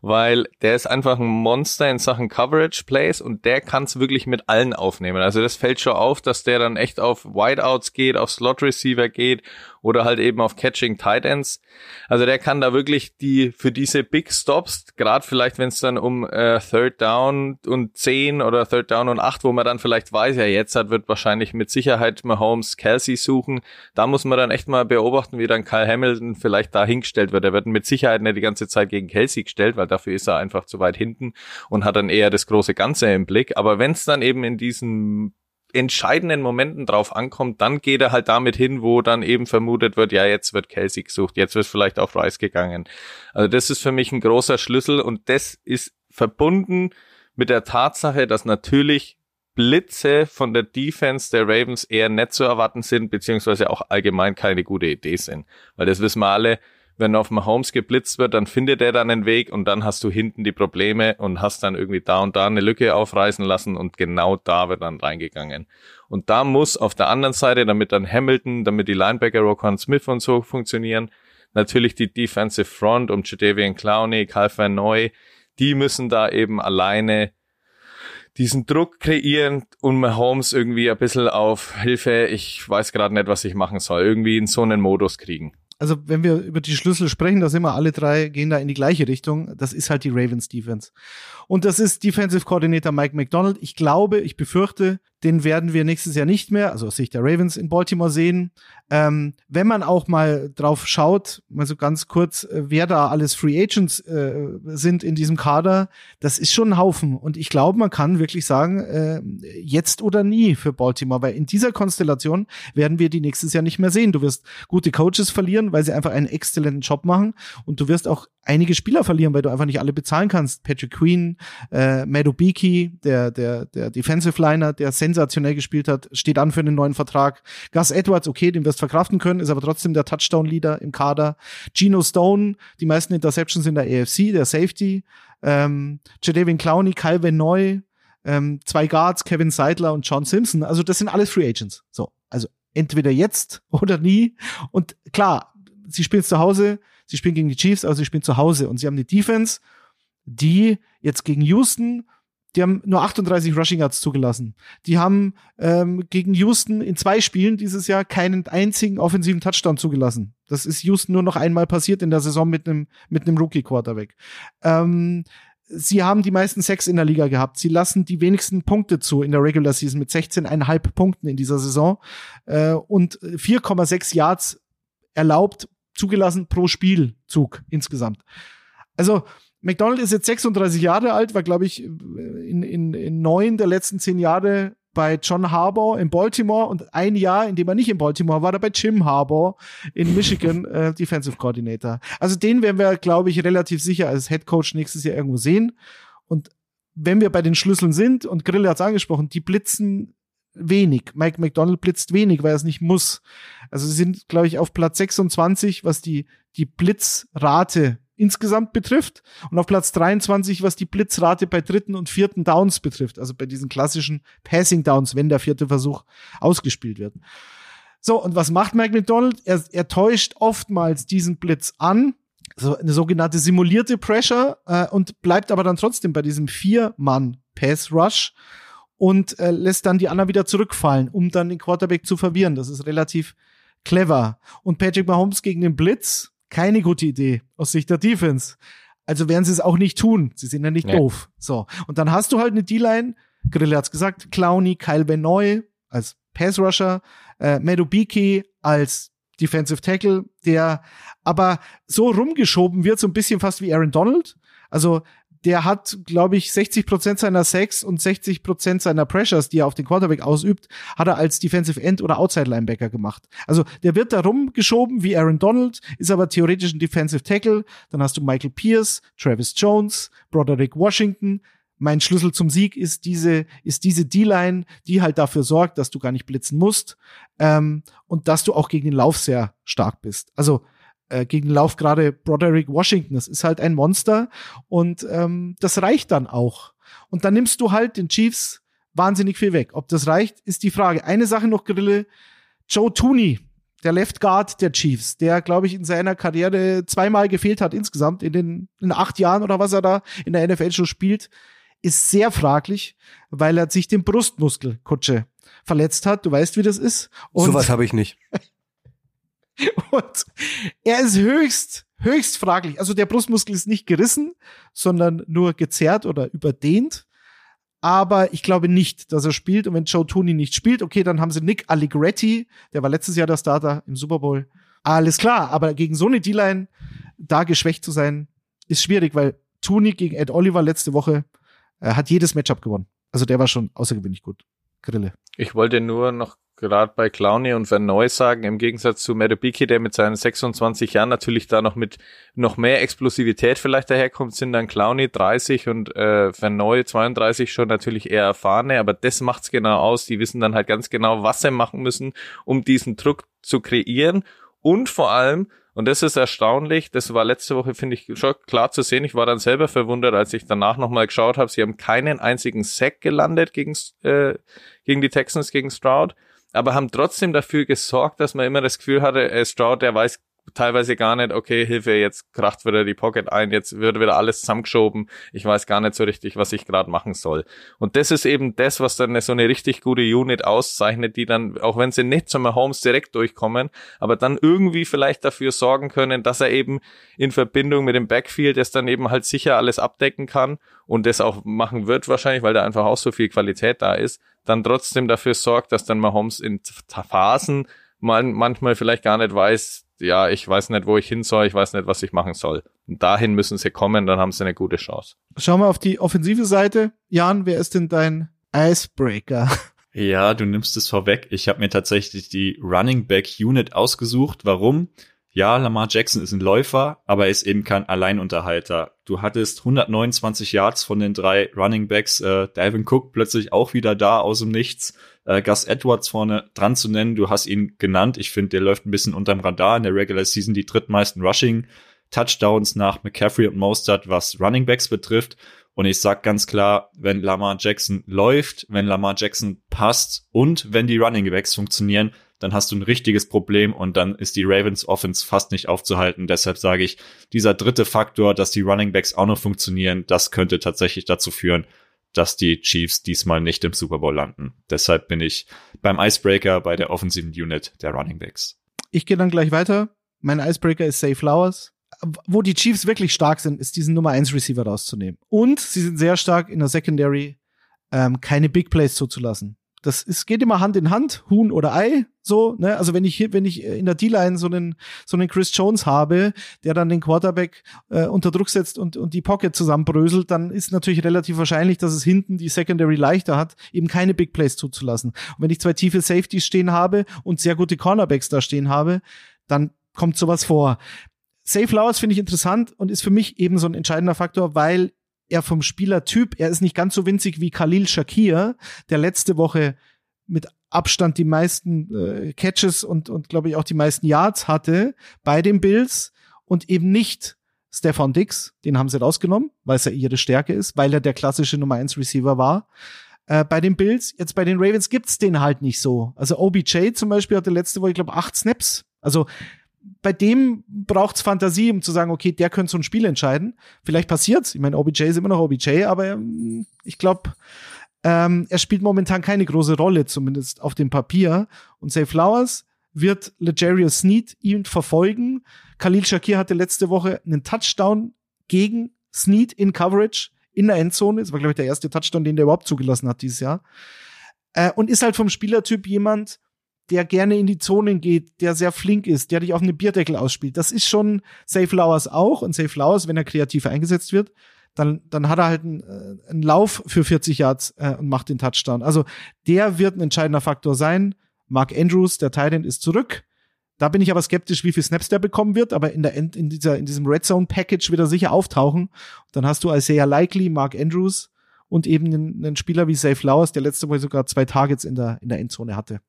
weil der ist einfach ein Monster in Sachen Coverage Plays und der kann es wirklich mit allen aufnehmen. Also das fällt schon auf, dass der dann echt auf Wideouts geht, auf Slot Receiver geht oder halt eben auf Catching Tight Ends. Also der kann da wirklich die für diese Big Stops, gerade vielleicht wenn es dann um äh, Third Down und 10 oder Third Down und 8, wo man dann vielleicht weiß, ja jetzt hat wird wahrscheinlich mit Sicherheit Mahomes Kelsey suchen. Da muss man dann echt mal beobachten, wie dann Kyle Hamilton vielleicht da hingestellt wird. Er wird mit Sicherheit nicht die ganze Zeit gegen Kelsey gestellt, weil dafür ist er einfach zu weit hinten und hat dann eher das große Ganze im Blick. Aber wenn es dann eben in diesen entscheidenden Momenten drauf ankommt, dann geht er halt damit hin, wo dann eben vermutet wird, ja, jetzt wird Kelsey gesucht, jetzt wird vielleicht auf Rice gegangen. Also das ist für mich ein großer Schlüssel und das ist verbunden mit der Tatsache, dass natürlich Blitze von der Defense der Ravens eher nicht zu erwarten sind, beziehungsweise auch allgemein keine gute Idee sind. Weil das wissen wir alle, wenn auf Mahomes geblitzt wird, dann findet er dann einen Weg und dann hast du hinten die Probleme und hast dann irgendwie da und da eine Lücke aufreißen lassen und genau da wird dann reingegangen. Und da muss auf der anderen Seite, damit dann Hamilton, damit die Linebacker Roquan Smith und so funktionieren, natürlich die Defensive Front um Jadavian Clowney, Calvin Neu, die müssen da eben alleine diesen Druck kreieren und Mahomes irgendwie ein bisschen auf Hilfe, ich weiß gerade nicht, was ich machen soll, irgendwie in so einen Modus kriegen also wenn wir über die Schlüssel sprechen, da sind wir alle drei, gehen da in die gleiche Richtung. Das ist halt die Ravens Defense. Und das ist Defensive Coordinator Mike McDonald. Ich glaube, ich befürchte, den werden wir nächstes Jahr nicht mehr, also aus Sicht der Ravens in Baltimore sehen. Ähm, wenn man auch mal drauf schaut, mal so ganz kurz, äh, wer da alles Free Agents äh, sind in diesem Kader, das ist schon ein Haufen. Und ich glaube, man kann wirklich sagen, äh, jetzt oder nie für Baltimore, weil in dieser Konstellation werden wir die nächstes Jahr nicht mehr sehen. Du wirst gute Coaches verlieren, weil sie einfach einen exzellenten Job machen und du wirst auch einige Spieler verlieren, weil du einfach nicht alle bezahlen kannst. Patrick Queen, äh, Madubiki, der, der, der Defensive Liner, der sensationell gespielt hat, steht an für einen neuen Vertrag. Gus Edwards, okay, den wirst verkraften können, ist aber trotzdem der Touchdown-Leader im Kader. Gino Stone, die meisten Interceptions in der AFC, der Safety. Ähm, Jadavian Clowney, Calvin Neu, ähm, zwei Guards, Kevin Seidler und John Simpson. Also das sind alles Free Agents. So, also entweder jetzt oder nie. Und klar, sie spielen zu Hause, sie spielen gegen die Chiefs, aber sie spielen zu Hause und sie haben eine Defense, die jetzt gegen Houston, die haben nur 38 Rushing Yards zugelassen. Die haben ähm, gegen Houston in zwei Spielen dieses Jahr keinen einzigen offensiven Touchdown zugelassen. Das ist Houston nur noch einmal passiert in der Saison mit einem mit einem Rookie Quarterback. Ähm, sie haben die meisten Sex in der Liga gehabt. Sie lassen die wenigsten Punkte zu in der Regular Season mit 16,5 Punkten in dieser Saison äh, und 4,6 Yards erlaubt zugelassen pro Spielzug insgesamt. Also McDonald ist jetzt 36 Jahre alt, war, glaube ich, in, in, in neun der letzten zehn Jahre bei John Harbour in Baltimore und ein Jahr, in dem er nicht in Baltimore war, er bei Jim Harbour in Michigan äh, Defensive Coordinator. Also den werden wir, glaube ich, relativ sicher als Head Coach nächstes Jahr irgendwo sehen. Und wenn wir bei den Schlüsseln sind, und Grille hat es angesprochen, die blitzen wenig. Mike McDonald blitzt wenig, weil er es nicht muss. Also sie sind, glaube ich, auf Platz 26, was die, die Blitzrate insgesamt betrifft und auf Platz 23, was die Blitzrate bei dritten und vierten Downs betrifft, also bei diesen klassischen Passing Downs, wenn der vierte Versuch ausgespielt wird. So, und was macht Mike McDonald? Er, er täuscht oftmals diesen Blitz an, so eine sogenannte simulierte Pressure äh, und bleibt aber dann trotzdem bei diesem Vier-Mann-Pass-Rush und äh, lässt dann die anderen wieder zurückfallen, um dann den Quarterback zu verwirren. Das ist relativ clever. Und Patrick Mahomes gegen den Blitz, keine gute Idee aus Sicht der Defense. Also werden sie es auch nicht tun. Sie sind ja nicht nee. doof. So. Und dann hast du halt eine D-Line. Grille hat's gesagt. Clowney, Kyle Benoy als Pass Rusher, äh, Medubiki als Defensive Tackle, der aber so rumgeschoben wird, so ein bisschen fast wie Aaron Donald. Also der hat, glaube ich, 60 Prozent seiner Sacks und 60 Prozent seiner Pressures, die er auf den Quarterback ausübt, hat er als Defensive End oder Outside Linebacker gemacht. Also der wird da rumgeschoben wie Aaron Donald, ist aber theoretisch ein Defensive Tackle. Dann hast du Michael Pierce, Travis Jones, Broderick Washington. Mein Schlüssel zum Sieg ist diese, ist diese D-Line, die halt dafür sorgt, dass du gar nicht blitzen musst ähm, und dass du auch gegen den Lauf sehr stark bist. Also äh, gegen Lauf gerade Broderick Washington. Das ist halt ein Monster und ähm, das reicht dann auch. Und dann nimmst du halt den Chiefs wahnsinnig viel weg. Ob das reicht, ist die Frage. Eine Sache noch, Grille. Joe Tooney, der Left Guard der Chiefs, der, glaube ich, in seiner Karriere zweimal gefehlt hat insgesamt in den in acht Jahren oder was er da in der NFL schon spielt, ist sehr fraglich, weil er sich den Brustmuskel, Kutsche, verletzt hat. Du weißt, wie das ist. Und Sowas habe ich nicht. Und er ist höchst, höchst fraglich. Also der Brustmuskel ist nicht gerissen, sondern nur gezerrt oder überdehnt. aber ich glaube nicht, dass er spielt. Und wenn Joe Tooney nicht spielt, okay, dann haben sie Nick Allegretti, der war letztes Jahr der Starter im Super Bowl. Alles klar, aber gegen so eine D-Line da geschwächt zu sein, ist schwierig, weil Tooney gegen Ed Oliver letzte Woche äh, hat jedes Matchup gewonnen. Also der war schon außergewöhnlich gut. Grille. Ich wollte nur noch gerade bei Clowny und Van Neu sagen, im Gegensatz zu Merubiki, der mit seinen 26 Jahren natürlich da noch mit noch mehr Explosivität vielleicht daherkommt, sind dann Clowny 30 und äh, Van Neu 32 schon natürlich eher erfahrene, aber das macht's genau aus. Die wissen dann halt ganz genau, was sie machen müssen, um diesen Druck zu kreieren und vor allem, und das ist erstaunlich, das war letzte Woche, finde ich, schon klar zu sehen. Ich war dann selber verwundert, als ich danach nochmal geschaut habe. Sie haben keinen einzigen Sack gelandet gegen, äh, gegen die Texans, gegen Stroud aber haben trotzdem dafür gesorgt, dass man immer das Gefühl hatte, äh, Stroud, der weiß teilweise gar nicht, okay, Hilfe, jetzt kracht wieder die Pocket ein, jetzt wird wieder alles zusammengeschoben, ich weiß gar nicht so richtig, was ich gerade machen soll. Und das ist eben das, was dann so eine richtig gute Unit auszeichnet, die dann, auch wenn sie nicht zum Holmes direkt durchkommen, aber dann irgendwie vielleicht dafür sorgen können, dass er eben in Verbindung mit dem Backfield es dann eben halt sicher alles abdecken kann und das auch machen wird wahrscheinlich, weil da einfach auch so viel Qualität da ist, dann trotzdem dafür sorgt, dass dann Mahomes in Phasen man manchmal vielleicht gar nicht weiß, ja, ich weiß nicht, wo ich hin soll, ich weiß nicht, was ich machen soll. Und dahin müssen sie kommen, dann haben sie eine gute Chance. Schauen wir auf die offensive Seite. Jan, wer ist denn dein Icebreaker? Ja, du nimmst es vorweg. Ich habe mir tatsächlich die Running Back Unit ausgesucht. Warum? ja, Lamar Jackson ist ein Läufer, aber er ist eben kein Alleinunterhalter. Du hattest 129 Yards von den drei Running Backs, äh, Dalvin Cook plötzlich auch wieder da aus dem Nichts, äh, Gus Edwards vorne dran zu nennen. Du hast ihn genannt. Ich finde, der läuft ein bisschen unterm Radar in der Regular Season die drittmeisten Rushing Touchdowns nach McCaffrey und Mostert, was Running Backs betrifft. Und ich sag ganz klar, wenn Lamar Jackson läuft, wenn Lamar Jackson passt und wenn die Running Backs funktionieren, dann hast du ein richtiges Problem und dann ist die Ravens Offense fast nicht aufzuhalten. Deshalb sage ich, dieser dritte Faktor, dass die Running Backs auch noch funktionieren, das könnte tatsächlich dazu führen, dass die Chiefs diesmal nicht im Super Bowl landen. Deshalb bin ich beim Icebreaker bei der offensiven Unit der Running Backs. Ich gehe dann gleich weiter. Mein Icebreaker ist Safe Flowers. Wo die Chiefs wirklich stark sind, ist diesen Nummer 1 Receiver rauszunehmen. Und sie sind sehr stark in der Secondary, ähm, keine Big Plays zuzulassen das ist, geht immer Hand in Hand, Huhn oder Ei, so, ne? Also wenn ich hier, wenn ich in der D-Line so einen, so einen Chris Jones habe, der dann den Quarterback äh, unter Druck setzt und, und die Pocket zusammenbröselt, dann ist natürlich relativ wahrscheinlich, dass es hinten die Secondary leichter hat, eben keine Big Plays zuzulassen. Und wenn ich zwei tiefe Safeties stehen habe und sehr gute Cornerbacks da stehen habe, dann kommt sowas vor. Safe Flowers finde ich interessant und ist für mich eben so ein entscheidender Faktor, weil er vom Spielertyp, er ist nicht ganz so winzig wie Khalil Shakir, der letzte Woche mit Abstand die meisten äh, Catches und, und glaube ich auch die meisten Yards hatte bei den Bills und eben nicht Stefan Dix, den haben sie rausgenommen, weil es ja ihre Stärke ist, weil er der klassische Nummer 1 Receiver war. Äh, bei den Bills, jetzt bei den Ravens gibt's den halt nicht so. Also OBJ zum Beispiel hatte letzte Woche, ich glaube, acht Snaps. Also bei dem braucht's Fantasie, um zu sagen, okay, der könnte so ein Spiel entscheiden. Vielleicht passiert's. Ich meine, OBJ ist immer noch OBJ, aber ähm, ich glaube, ähm, er spielt momentan keine große Rolle, zumindest auf dem Papier. Und Safe Flowers wird Legarius Sneed ihn verfolgen. Khalil Shakir hatte letzte Woche einen Touchdown gegen Sneed in Coverage in der Endzone. Das war, glaube ich, der erste Touchdown, den der überhaupt zugelassen hat dieses Jahr. Äh, und ist halt vom Spielertyp jemand, der gerne in die Zonen geht, der sehr flink ist, der dich auf eine Bierdeckel ausspielt. Das ist schon Safe Flowers auch. Und Safe Flowers, wenn er kreativ eingesetzt wird, dann, dann hat er halt einen, äh, einen Lauf für 40 Yards äh, und macht den Touchdown. Also der wird ein entscheidender Faktor sein. Mark Andrews, der Titan, ist zurück. Da bin ich aber skeptisch, wie viel Snaps der bekommen wird, aber in, der, in, dieser, in diesem Red Zone Package wird er sicher auftauchen. Dann hast du Isaiah Likely, Mark Andrews und eben einen, einen Spieler wie Safe Flowers, der letzte Woche sogar zwei Targets in der, in der Endzone hatte.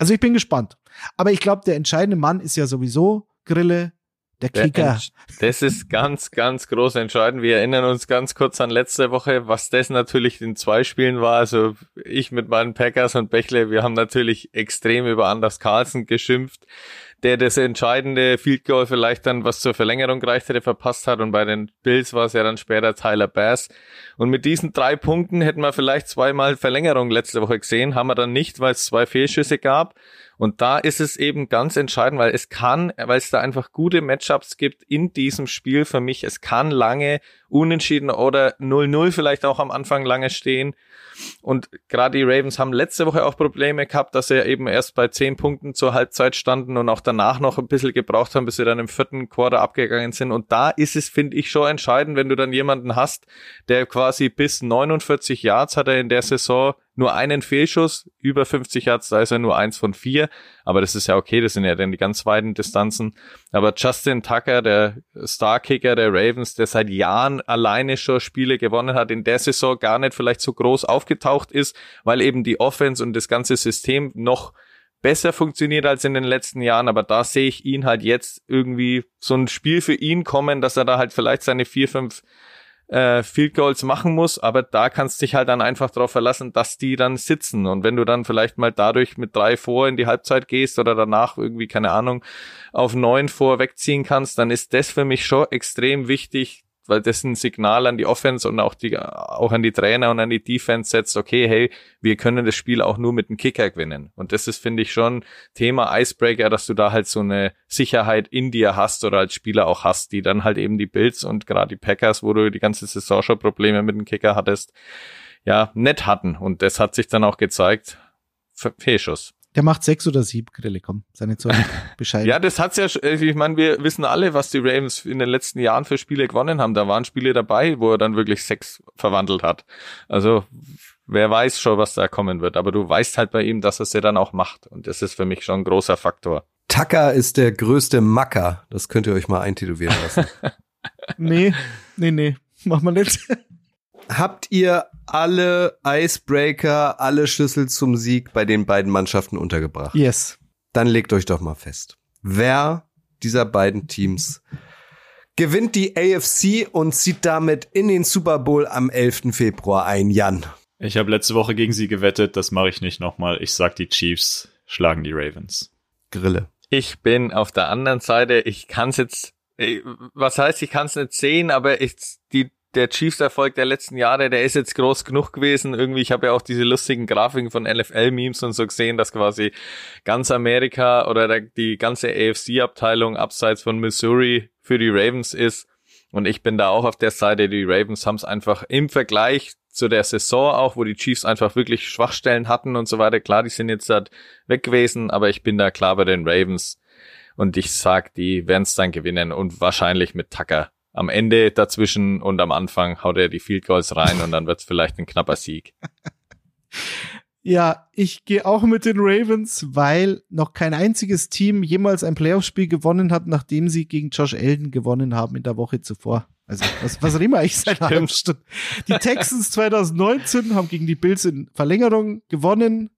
Also ich bin gespannt. Aber ich glaube, der entscheidende Mann ist ja sowieso Grille, der Kicker. Das ist ganz, ganz groß entscheidend. Wir erinnern uns ganz kurz an letzte Woche, was das natürlich in zwei Spielen war. Also ich mit meinen Packers und Bächle, wir haben natürlich extrem über Anders Carlsen geschimpft der das entscheidende Field Goal vielleicht dann, was zur Verlängerung gereicht hätte, verpasst hat. Und bei den Bills war es ja dann später Tyler Bass. Und mit diesen drei Punkten hätten wir vielleicht zweimal Verlängerung letzte Woche gesehen, haben wir dann nicht, weil es zwei Fehlschüsse gab. Und da ist es eben ganz entscheidend, weil es kann, weil es da einfach gute Matchups gibt in diesem Spiel für mich. Es kann lange unentschieden oder 0-0 vielleicht auch am Anfang lange stehen. Und gerade die Ravens haben letzte Woche auch Probleme gehabt, dass sie eben erst bei zehn Punkten zur Halbzeit standen und auch danach noch ein bisschen gebraucht haben, bis sie dann im vierten Quarter abgegangen sind. Und da ist es, finde ich, schon entscheidend, wenn du dann jemanden hast, der quasi bis 49 Yards hat er in der Saison nur einen Fehlschuss, über 50 Yards, da ist er nur eins von vier. Aber das ist ja okay, das sind ja dann die ganz weiten Distanzen. Aber Justin Tucker, der Starkicker der Ravens, der seit Jahren alleine schon Spiele gewonnen hat, in der Saison gar nicht vielleicht so groß aufgetaucht ist, weil eben die Offense und das ganze System noch besser funktioniert als in den letzten Jahren, aber da sehe ich ihn halt jetzt irgendwie so ein Spiel für ihn kommen, dass er da halt vielleicht seine vier, fünf äh, Field Goals machen muss, aber da kannst du dich halt dann einfach darauf verlassen, dass die dann sitzen. Und wenn du dann vielleicht mal dadurch mit drei vor in die Halbzeit gehst oder danach irgendwie, keine Ahnung, auf neun vor wegziehen kannst, dann ist das für mich schon extrem wichtig, weil das ein Signal an die Offense und auch die, auch an die Trainer und an die Defense setzt, okay, hey, wir können das Spiel auch nur mit einem Kicker gewinnen. Und das ist, finde ich, schon Thema Icebreaker, dass du da halt so eine Sicherheit in dir hast oder als Spieler auch hast, die dann halt eben die Bills und gerade die Packers, wo du die ganze Saison schon Probleme mit dem Kicker hattest, ja, nett hatten. Und das hat sich dann auch gezeigt. Fehlschuss. Der macht sechs oder sieben Grille, komm, seine Zeug bescheiden. ja, das hat's ja, ich meine, wir wissen alle, was die Ravens in den letzten Jahren für Spiele gewonnen haben. Da waren Spiele dabei, wo er dann wirklich sechs verwandelt hat. Also, wer weiß schon, was da kommen wird. Aber du weißt halt bei ihm, dass er es ja dann auch macht. Und das ist für mich schon ein großer Faktor. Tucker ist der größte Macker. Das könnt ihr euch mal eintätowieren lassen. nee, nee, nee. Mach mal nicht. Habt ihr alle Icebreaker, alle Schlüssel zum Sieg bei den beiden Mannschaften untergebracht? Yes. Dann legt euch doch mal fest. Wer dieser beiden Teams gewinnt die AFC und zieht damit in den Super Bowl am 11. Februar ein, Jan? Ich habe letzte Woche gegen sie gewettet, das mache ich nicht nochmal. Ich sag, die Chiefs schlagen die Ravens. Grille. Ich bin auf der anderen Seite. Ich kann es jetzt, was heißt, ich kann es nicht sehen, aber ich, die der Chiefs-Erfolg der letzten Jahre, der ist jetzt groß genug gewesen. Irgendwie, ich habe ja auch diese lustigen Grafiken von NFL-Memes und so gesehen, dass quasi ganz Amerika oder der, die ganze AFC-Abteilung abseits von Missouri für die Ravens ist. Und ich bin da auch auf der Seite. Die Ravens haben es einfach im Vergleich zu der Saison auch, wo die Chiefs einfach wirklich Schwachstellen hatten und so weiter. Klar, die sind jetzt halt weg gewesen, aber ich bin da klar bei den Ravens. Und ich sag, die werden es dann gewinnen und wahrscheinlich mit Tucker am Ende dazwischen und am Anfang haut er die Field Goals rein und dann wird es vielleicht ein knapper Sieg. Ja, ich gehe auch mit den Ravens, weil noch kein einziges Team jemals ein Playoff-Spiel gewonnen hat, nachdem sie gegen Josh Elden gewonnen haben in der Woche zuvor. Also, was, was wir eigentlich seit einer Stunde? Die Texans 2019 haben gegen die Bills in Verlängerung gewonnen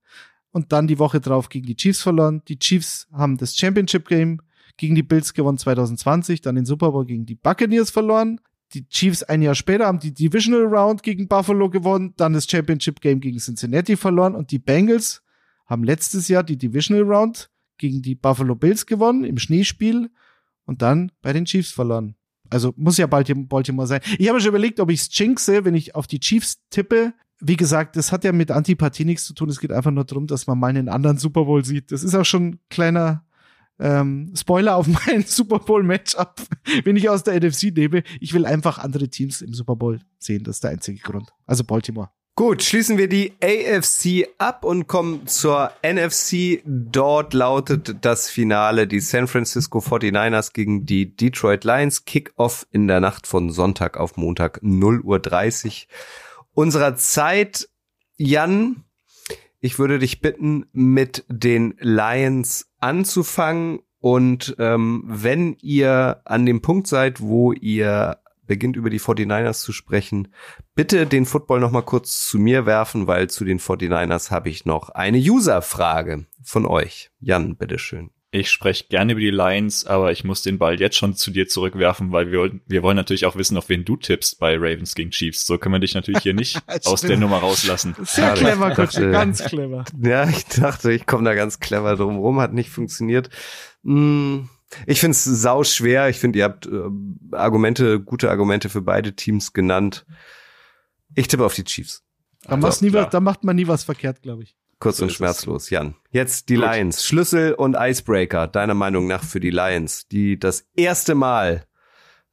und dann die Woche drauf gegen die Chiefs verloren. Die Chiefs haben das Championship Game gegen die Bills gewonnen 2020, dann den Super Bowl gegen die Buccaneers verloren. Die Chiefs ein Jahr später haben die Divisional Round gegen Buffalo gewonnen, dann das Championship Game gegen Cincinnati verloren und die Bengals haben letztes Jahr die Divisional Round gegen die Buffalo Bills gewonnen im Schneespiel und dann bei den Chiefs verloren. Also muss ja Baltimore sein. Ich habe schon überlegt, ob ich es jinxe, wenn ich auf die Chiefs tippe. Wie gesagt, das hat ja mit Antipathie nichts zu tun. Es geht einfach nur darum, dass man mal einen anderen Super Bowl sieht. Das ist auch schon ein kleiner ähm, Spoiler auf mein Super Bowl Matchup, wenn ich aus der NFC nehme. Ich will einfach andere Teams im Super Bowl sehen. Das ist der einzige Grund. Also Baltimore. Gut, schließen wir die AFC ab und kommen zur NFC. Dort lautet das Finale die San Francisco 49ers gegen die Detroit Lions. Kickoff in der Nacht von Sonntag auf Montag 0 Uhr 30 unserer Zeit. Jan, ich würde dich bitten, mit den Lions anzufangen. Und ähm, wenn ihr an dem Punkt seid, wo ihr beginnt über die 49ers zu sprechen, bitte den Football noch mal kurz zu mir werfen, weil zu den 49ers habe ich noch eine User-Frage von euch. Jan, bitteschön. Ich spreche gerne über die Lions, aber ich muss den Ball jetzt schon zu dir zurückwerfen, weil wir, wir wollen natürlich auch wissen, auf wen du tippst bei Ravens gegen Chiefs. So können wir dich natürlich hier nicht aus der Nummer rauslassen. Sehr ja, clever, dachte, ganz clever. Ja, ich dachte, ich komme da ganz clever drum rum, hat nicht funktioniert. Hm, ich finde es sau schwer. Ich finde, ihr habt äh, Argumente, gute Argumente für beide Teams genannt. Ich tippe auf die Chiefs. Da, also, nie was, da macht man nie was verkehrt, glaube ich. Kurz so und schmerzlos, Jan. Jetzt die Gut. Lions. Schlüssel und Icebreaker, deiner Meinung nach für die Lions, die das erste Mal,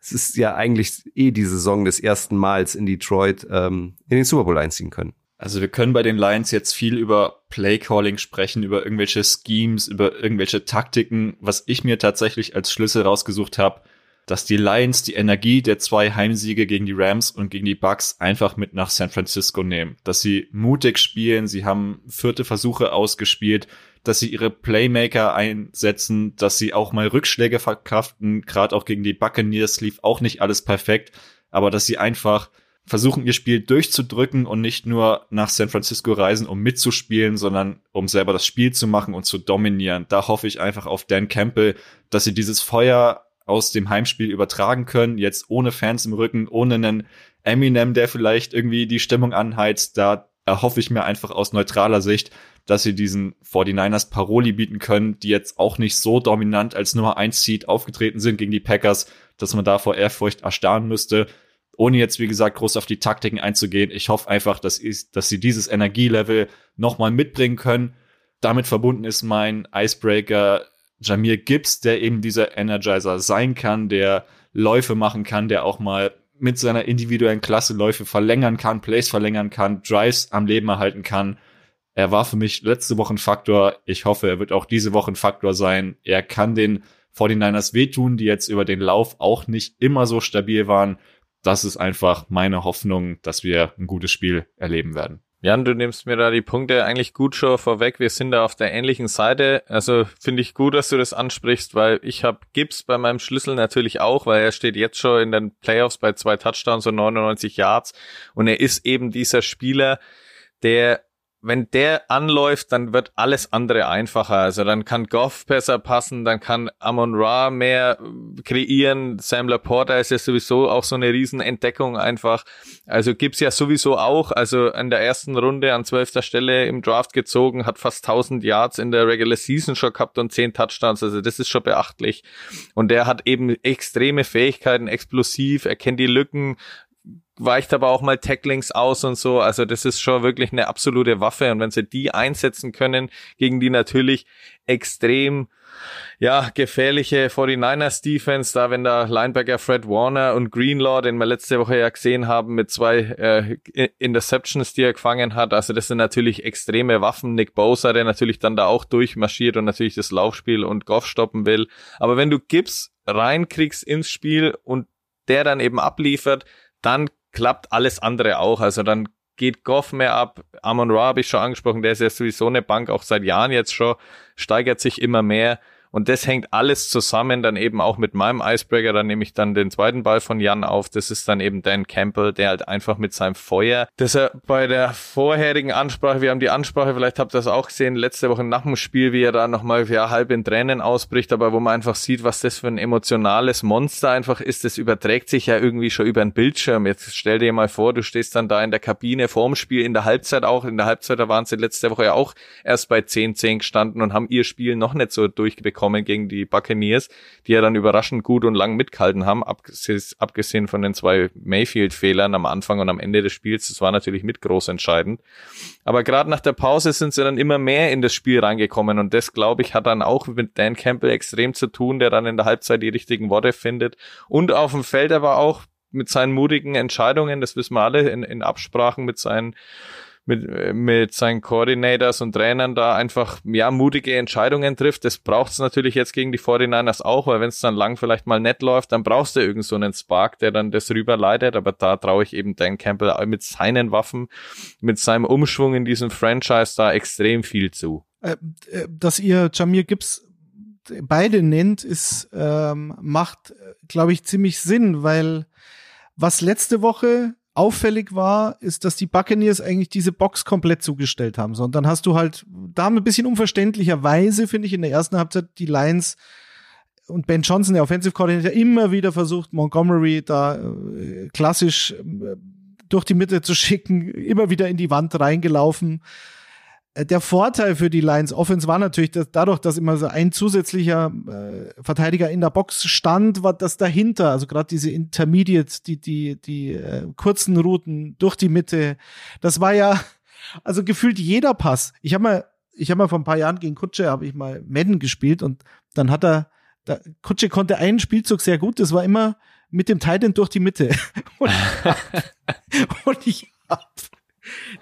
es ist ja eigentlich eh die Saison des ersten Mals in Detroit, ähm, in den Super Bowl einziehen können. Also wir können bei den Lions jetzt viel über Playcalling sprechen, über irgendwelche Schemes, über irgendwelche Taktiken. Was ich mir tatsächlich als Schlüssel rausgesucht habe, dass die Lions die Energie der zwei Heimsiege gegen die Rams und gegen die Bucks einfach mit nach San Francisco nehmen. Dass sie mutig spielen, sie haben vierte Versuche ausgespielt, dass sie ihre Playmaker einsetzen, dass sie auch mal Rückschläge verkraften. Gerade auch gegen die Buccaneers lief auch nicht alles perfekt, aber dass sie einfach versuchen, ihr Spiel durchzudrücken und nicht nur nach San Francisco reisen, um mitzuspielen, sondern um selber das Spiel zu machen und zu dominieren. Da hoffe ich einfach auf Dan Campbell, dass sie dieses Feuer aus dem Heimspiel übertragen können, jetzt ohne Fans im Rücken, ohne einen Eminem, der vielleicht irgendwie die Stimmung anheizt. Da erhoffe ich mir einfach aus neutraler Sicht, dass sie diesen 49ers Paroli bieten können, die jetzt auch nicht so dominant als Nummer 1 Seed aufgetreten sind gegen die Packers, dass man da vor Ehrfurcht erstarren müsste ohne jetzt, wie gesagt, groß auf die Taktiken einzugehen. Ich hoffe einfach, dass, ich, dass sie dieses Energielevel nochmal mitbringen können. Damit verbunden ist mein Icebreaker Jamir Gibbs, der eben dieser Energizer sein kann, der Läufe machen kann, der auch mal mit seiner individuellen Klasse Läufe verlängern kann, Plays verlängern kann, Drives am Leben erhalten kann. Er war für mich letzte Woche ein Faktor. Ich hoffe, er wird auch diese Woche ein Faktor sein. Er kann den 49ers wehtun, die jetzt über den Lauf auch nicht immer so stabil waren das ist einfach meine Hoffnung, dass wir ein gutes Spiel erleben werden. Jan, du nimmst mir da die Punkte eigentlich gut schon vorweg. Wir sind da auf der ähnlichen Seite. Also finde ich gut, dass du das ansprichst, weil ich habe Gibbs bei meinem Schlüssel natürlich auch, weil er steht jetzt schon in den Playoffs bei zwei Touchdowns und 99 Yards und er ist eben dieser Spieler, der wenn der anläuft, dann wird alles andere einfacher. Also dann kann Goff besser passen, dann kann Amon Ra mehr kreieren. Sam Laporta ist ja sowieso auch so eine Riesenentdeckung einfach. Also gibt's ja sowieso auch. Also in der ersten Runde an zwölfter Stelle im Draft gezogen, hat fast 1000 Yards in der Regular Season schon gehabt und 10 Touchdowns. Also das ist schon beachtlich. Und der hat eben extreme Fähigkeiten, explosiv, er kennt die Lücken, weicht aber auch mal Tacklings aus und so. Also das ist schon wirklich eine absolute Waffe. Und wenn sie die einsetzen können, gegen die natürlich extrem ja, gefährliche 49ers Defense, da wenn der Linebacker Fred Warner und Greenlaw, den wir letzte Woche ja gesehen haben, mit zwei äh, Interceptions, die er gefangen hat, also das sind natürlich extreme Waffen. Nick Bosa, der natürlich dann da auch durchmarschiert und natürlich das Laufspiel und Goff stoppen will. Aber wenn du Gibbs reinkriegst ins Spiel und der dann eben abliefert, dann klappt alles andere auch. Also dann geht Goff mehr ab. Amon Ra habe ich schon angesprochen, der ist ja sowieso eine Bank, auch seit Jahren jetzt schon, steigert sich immer mehr. Und das hängt alles zusammen dann eben auch mit meinem Icebreaker. Dann nehme ich dann den zweiten Ball von Jan auf. Das ist dann eben Dan Campbell, der halt einfach mit seinem Feuer, dass er bei der vorherigen Ansprache, wir haben die Ansprache, vielleicht habt ihr das auch gesehen, letzte Woche nach dem Spiel, wie er da nochmal ja, halb in Tränen ausbricht, aber wo man einfach sieht, was das für ein emotionales Monster einfach ist. Das überträgt sich ja irgendwie schon über einen Bildschirm. Jetzt stell dir mal vor, du stehst dann da in der Kabine vorm Spiel, in der Halbzeit auch. In der Halbzeit, da waren sie letzte Woche ja auch erst bei 10-10 gestanden und haben ihr Spiel noch nicht so durchbekommen bekommen gegen die Buccaneers, die ja dann überraschend gut und lang mitgehalten haben, abgesehen von den zwei Mayfield-Fehlern am Anfang und am Ende des Spiels. Das war natürlich mit groß entscheidend. Aber gerade nach der Pause sind sie dann immer mehr in das Spiel reingekommen und das, glaube ich, hat dann auch mit Dan Campbell extrem zu tun, der dann in der Halbzeit die richtigen Worte findet und auf dem Feld aber auch mit seinen mutigen Entscheidungen, das wissen wir alle, in, in Absprachen mit seinen mit, mit seinen Coordinators und Trainern da einfach ja mutige Entscheidungen trifft. Das braucht es natürlich jetzt gegen die 49ers auch, weil wenn es dann lang vielleicht mal nett läuft, dann brauchst du irgend so einen Spark, der dann das rüberleitet. Aber da traue ich eben Dan Campbell mit seinen Waffen, mit seinem Umschwung in diesem Franchise da extrem viel zu. Äh, äh, dass ihr Jamir Gibbs beide nennt, ist ähm, macht, glaube ich, ziemlich Sinn, weil was letzte Woche auffällig war, ist, dass die Buccaneers eigentlich diese Box komplett zugestellt haben. So, und dann hast du halt, da haben ein bisschen unverständlicherweise, finde ich, in der ersten Halbzeit die Lions und Ben Johnson, der Offensive Coordinator, immer wieder versucht, Montgomery da äh, klassisch äh, durch die Mitte zu schicken, immer wieder in die Wand reingelaufen. Äh, der Vorteil für die Lions Offense war natürlich, dass dadurch, dass immer so ein zusätzlicher äh, Verteidiger in der Box stand, war das dahinter, also gerade diese Intermediate, die die die äh, kurzen Routen durch die Mitte, das war ja Also gefühlt jeder Pass. Ich habe mal, ich habe mal vor ein paar Jahren gegen Kutsche habe ich mal Madden gespielt und dann hat er, da, Kutsche konnte einen Spielzug sehr gut. Das war immer mit dem Titan durch die Mitte. Und, und ich hab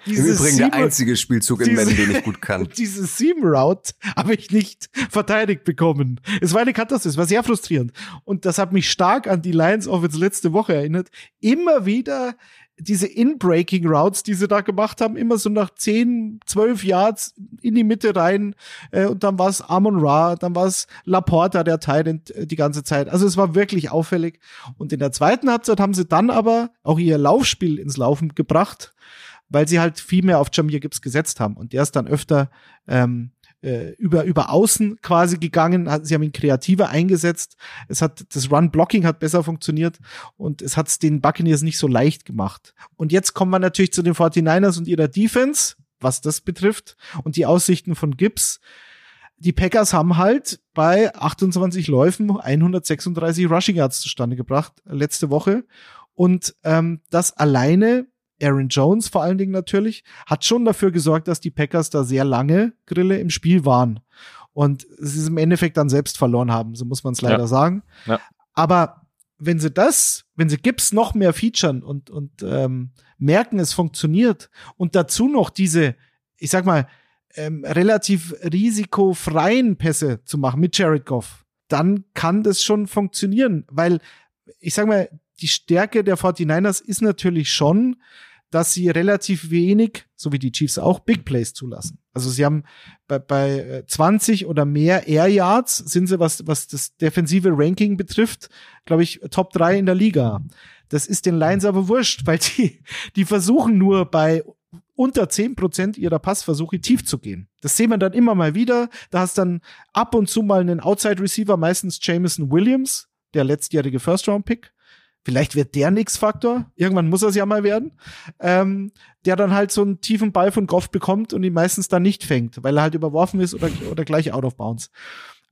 Im Übrigen der einzige Spielzug in Madden, den ich gut kann. Diese Seam Route habe ich nicht verteidigt bekommen. Es war eine Katastrophe, es war sehr frustrierend. Und das hat mich stark an die Lions Offense letzte Woche erinnert. Immer wieder diese In-Breaking Routes, die sie da gemacht haben, immer so nach 10, 12 Yards in die Mitte rein. Äh, und dann war es Amon Ra, dann war es Laporta, der Teil äh, die ganze Zeit. Also es war wirklich auffällig. Und in der zweiten Halbzeit haben sie dann aber auch ihr Laufspiel ins Laufen gebracht, weil sie halt viel mehr auf Jamir Gibbs gesetzt haben. Und der ist dann öfter ähm, äh, über, über außen quasi gegangen. Sie haben ihn kreativer eingesetzt. Es hat, das Run-Blocking hat besser funktioniert und es hat es den Buccaneers nicht so leicht gemacht. Und jetzt kommen wir natürlich zu den 49ers und ihrer Defense, was das betrifft und die Aussichten von Gibbs. Die Packers haben halt bei 28 Läufen 136 Rushing Yards zustande gebracht letzte Woche. Und ähm, das alleine Aaron Jones vor allen Dingen natürlich, hat schon dafür gesorgt, dass die Packers da sehr lange Grille im Spiel waren. Und sie es im Endeffekt dann selbst verloren haben, so muss man es leider ja. sagen. Ja. Aber wenn sie das, wenn sie Gibbs noch mehr featuren und, und ähm, merken, es funktioniert und dazu noch diese, ich sag mal, ähm, relativ risikofreien Pässe zu machen mit Jared Goff, dann kann das schon funktionieren, weil ich sag mal, die Stärke der 49ers ist natürlich schon, dass sie relativ wenig, so wie die Chiefs auch, Big Plays zulassen. Also sie haben bei, bei 20 äh, oder mehr Air Yards sind sie, was, was das defensive Ranking betrifft, glaube ich, Top 3 in der Liga. Das ist den Lions aber wurscht, weil die, die versuchen nur bei unter zehn Prozent ihrer Passversuche tief zu gehen. Das sehen wir dann immer mal wieder. Da hast dann ab und zu mal einen Outside Receiver, meistens Jameson Williams, der letztjährige First-Round-Pick. Vielleicht wird der nix Faktor. Irgendwann muss er es ja mal werden. Ähm, der dann halt so einen tiefen Ball von Goff bekommt und ihn meistens dann nicht fängt, weil er halt überworfen ist oder, oder gleich out of bounds.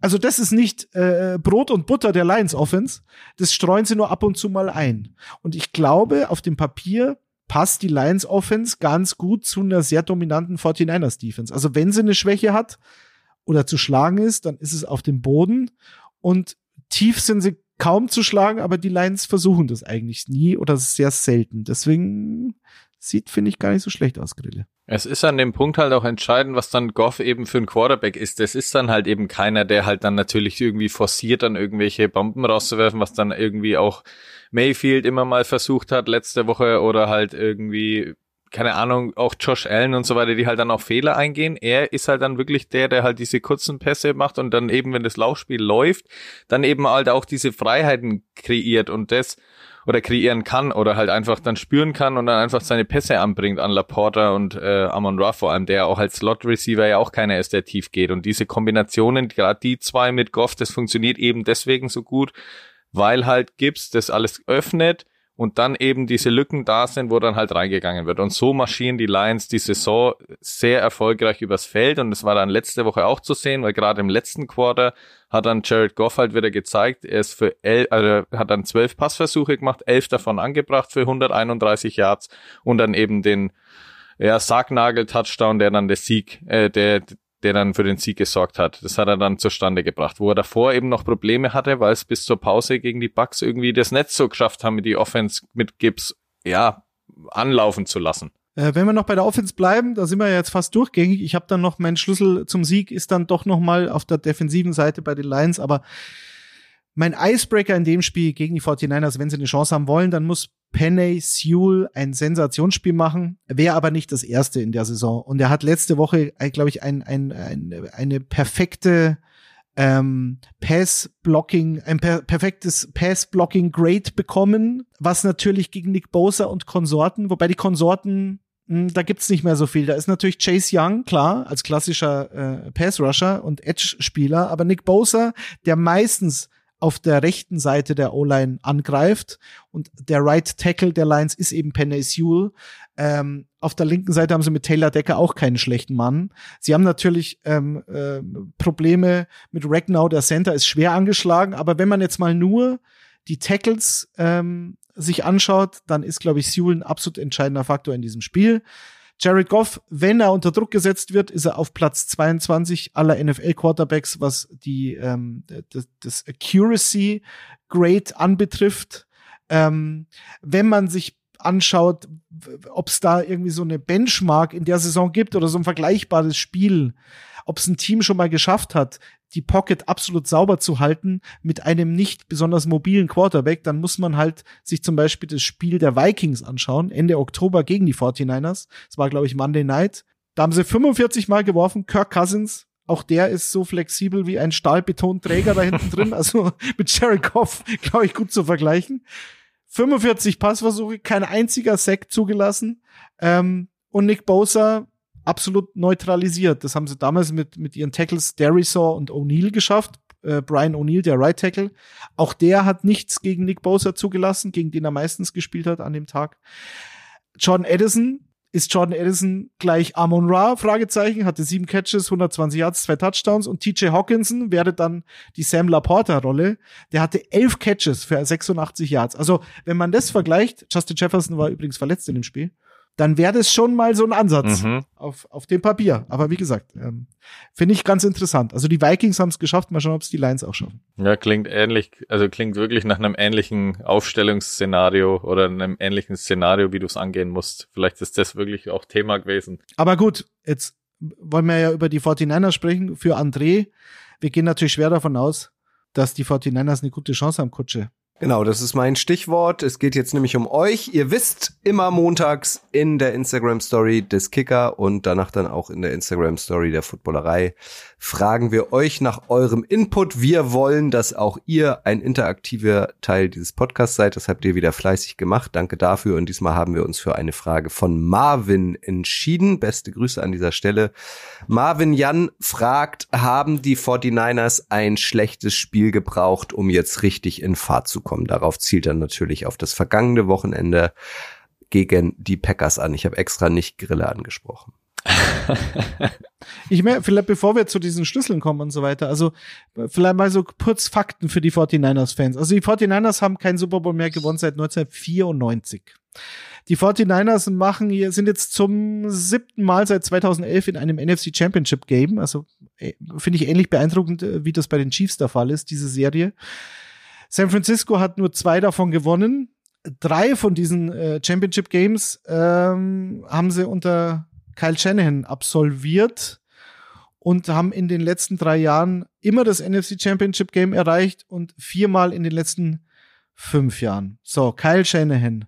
Also das ist nicht äh, Brot und Butter der Lions Offense. Das streuen sie nur ab und zu mal ein. Und ich glaube, auf dem Papier passt die Lions Offense ganz gut zu einer sehr dominanten 49ers Defense. Also wenn sie eine Schwäche hat oder zu schlagen ist, dann ist es auf dem Boden und tief sind sie kaum zu schlagen, aber die Lions versuchen das eigentlich nie oder sehr selten. Deswegen sieht, finde ich, gar nicht so schlecht aus, Grille. Es ist an dem Punkt halt auch entscheidend, was dann Goff eben für ein Quarterback ist. Das ist dann halt eben keiner, der halt dann natürlich irgendwie forciert, dann irgendwelche Bomben rauszuwerfen, was dann irgendwie auch Mayfield immer mal versucht hat letzte Woche oder halt irgendwie keine Ahnung, auch Josh Allen und so weiter, die halt dann auch Fehler eingehen. Er ist halt dann wirklich der, der halt diese kurzen Pässe macht und dann eben, wenn das Laufspiel läuft, dann eben halt auch diese Freiheiten kreiert und das oder kreieren kann oder halt einfach dann spüren kann und dann einfach seine Pässe anbringt an Laporta und äh, Amon Ra vor allem, der auch als Slot Receiver ja auch keiner ist, der tief geht. Und diese Kombinationen, gerade die zwei mit Goff, das funktioniert eben deswegen so gut, weil halt Gibbs das alles öffnet und dann eben diese Lücken da sind, wo dann halt reingegangen wird. Und so marschieren die Lions die Saison sehr erfolgreich übers Feld und das war dann letzte Woche auch zu sehen, weil gerade im letzten Quarter hat dann Jared Goff halt wieder gezeigt, er ist für elf, also hat dann zwölf Passversuche gemacht, elf davon angebracht für 131 Yards und dann eben den ja, Sargnagel-Touchdown, der dann der Sieg, äh, der der dann für den Sieg gesorgt hat. Das hat er dann zustande gebracht, wo er davor eben noch Probleme hatte, weil es bis zur Pause gegen die Bucks irgendwie das Netz so geschafft haben, die Offense mit Gibbs, ja, anlaufen zu lassen. Äh, wenn wir noch bei der Offense bleiben, da sind wir jetzt fast durchgängig. Ich habe dann noch mein Schlüssel zum Sieg ist dann doch noch mal auf der defensiven Seite bei den Lions, aber mein Icebreaker in dem Spiel gegen die 49ers, wenn sie eine Chance haben wollen, dann muss Penny Sewell ein Sensationsspiel machen, wäre aber nicht das erste in der Saison. Und er hat letzte Woche, äh, glaube ich, ein, ein, ein, eine perfekte ähm, Pass-Blocking, ein per perfektes Pass-Blocking-Grade bekommen, was natürlich gegen Nick Bosa und Konsorten, wobei die Konsorten hm, da gibt's nicht mehr so viel. Da ist natürlich Chase Young, klar, als klassischer äh, Pass-Rusher und Edge-Spieler, aber Nick Bosa, der meistens auf der rechten Seite der O-Line angreift. Und der Right Tackle der Lions ist eben Penny Sewell. Ähm, auf der linken Seite haben sie mit Taylor Decker auch keinen schlechten Mann. Sie haben natürlich ähm, äh, Probleme mit Ragnow. Der Center ist schwer angeschlagen. Aber wenn man jetzt mal nur die Tackles ähm, sich anschaut, dann ist, glaube ich, Sewell ein absolut entscheidender Faktor in diesem Spiel. Jared Goff, wenn er unter Druck gesetzt wird, ist er auf Platz 22 aller NFL-Quarterbacks, was die ähm, das, das Accuracy Grade anbetrifft. Ähm, wenn man sich anschaut, ob es da irgendwie so eine Benchmark in der Saison gibt oder so ein vergleichbares Spiel, ob es ein Team schon mal geschafft hat, die Pocket absolut sauber zu halten mit einem nicht besonders mobilen Quarterback, dann muss man halt sich zum Beispiel das Spiel der Vikings anschauen, Ende Oktober gegen die 49ers. Das war, glaube ich, Monday Night. Da haben sie 45 Mal geworfen. Kirk Cousins, auch der ist so flexibel wie ein Stahlbetonträger da hinten drin. Also mit Jared Goff, glaube ich, gut zu vergleichen. 45 Passversuche, kein einziger Sack zugelassen. Ähm, und Nick Bosa absolut neutralisiert. Das haben sie damals mit, mit ihren Tackles Derisaw und O'Neill geschafft. Äh, Brian O'Neill, der Right Tackle. Auch der hat nichts gegen Nick Bosa zugelassen, gegen den er meistens gespielt hat an dem Tag. Jordan Edison, ist Jordan Edison gleich Amon Ra? Fragezeichen, hatte sieben Catches, 120 Yards, zwei Touchdowns und TJ Hawkinson wäre dann die Sam Laporta-Rolle. Der hatte elf Catches für 86 Yards. Also, wenn man das vergleicht, Justin Jefferson war übrigens verletzt in dem Spiel, dann wäre das schon mal so ein Ansatz mhm. auf, auf dem Papier. Aber wie gesagt, ähm, finde ich ganz interessant. Also die Vikings haben es geschafft, mal schauen, ob es die Lions auch schaffen. Ja, klingt ähnlich, also klingt wirklich nach einem ähnlichen Aufstellungsszenario oder einem ähnlichen Szenario, wie du es angehen musst. Vielleicht ist das wirklich auch Thema gewesen. Aber gut, jetzt wollen wir ja über die 49ers sprechen. Für André, wir gehen natürlich schwer davon aus, dass die 49ers eine gute Chance haben, Kutsche. Genau, das ist mein Stichwort. Es geht jetzt nämlich um euch. Ihr wisst, immer montags in der Instagram Story des Kicker und danach dann auch in der Instagram Story der Footballerei fragen wir euch nach eurem Input. Wir wollen, dass auch ihr ein interaktiver Teil dieses Podcasts seid. Das habt ihr wieder fleißig gemacht. Danke dafür. Und diesmal haben wir uns für eine Frage von Marvin entschieden. Beste Grüße an dieser Stelle. Marvin Jan fragt, haben die 49ers ein schlechtes Spiel gebraucht, um jetzt richtig in Fahrt zu kommen? Darauf zielt er natürlich auf das vergangene Wochenende gegen die Packers an. Ich habe extra nicht Grille angesprochen. ich meine, vielleicht bevor wir zu diesen Schlüsseln kommen und so weiter, also vielleicht mal so kurz Fakten für die 49ers-Fans. Also die 49ers haben keinen Super Bowl mehr gewonnen seit 1994. Die 49ers machen hier, sind jetzt zum siebten Mal seit 2011 in einem NFC Championship Game. Also äh, finde ich ähnlich beeindruckend, äh, wie das bei den Chiefs der Fall ist, diese Serie. San Francisco hat nur zwei davon gewonnen. Drei von diesen äh, Championship Games ähm, haben sie unter Kyle Shanahan absolviert und haben in den letzten drei Jahren immer das NFC Championship Game erreicht und viermal in den letzten fünf Jahren. So, Kyle Shanahan.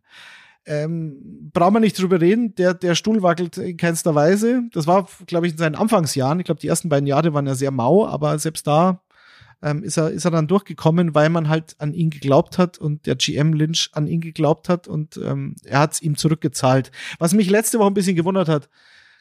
Ähm, braucht man nicht drüber reden, der, der Stuhl wackelt in keinster Weise. Das war, glaube ich, in seinen Anfangsjahren. Ich glaube, die ersten beiden Jahre waren ja sehr mau, aber selbst da ähm, ist, er, ist er dann durchgekommen, weil man halt an ihn geglaubt hat und der GM Lynch an ihn geglaubt hat und ähm, er hat es ihm zurückgezahlt. Was mich letzte Woche ein bisschen gewundert hat,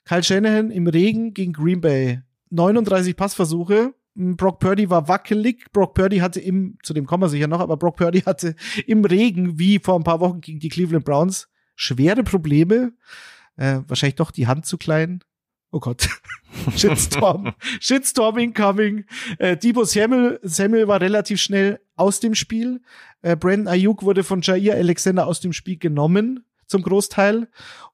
Kyle Shanahan im Regen gegen Green Bay. 39 Passversuche. Brock Purdy war wackelig. Brock Purdy hatte im, zu dem kommen wir sicher noch, aber Brock Purdy hatte im Regen, wie vor ein paar Wochen gegen die Cleveland Browns, schwere Probleme. Äh, wahrscheinlich doch die Hand zu klein. Oh Gott. Shitstorm. Shitstorm incoming. Äh, Debo Samuel, Samuel war relativ schnell aus dem Spiel. Äh, Brandon Ayuk wurde von Jair Alexander aus dem Spiel genommen, zum Großteil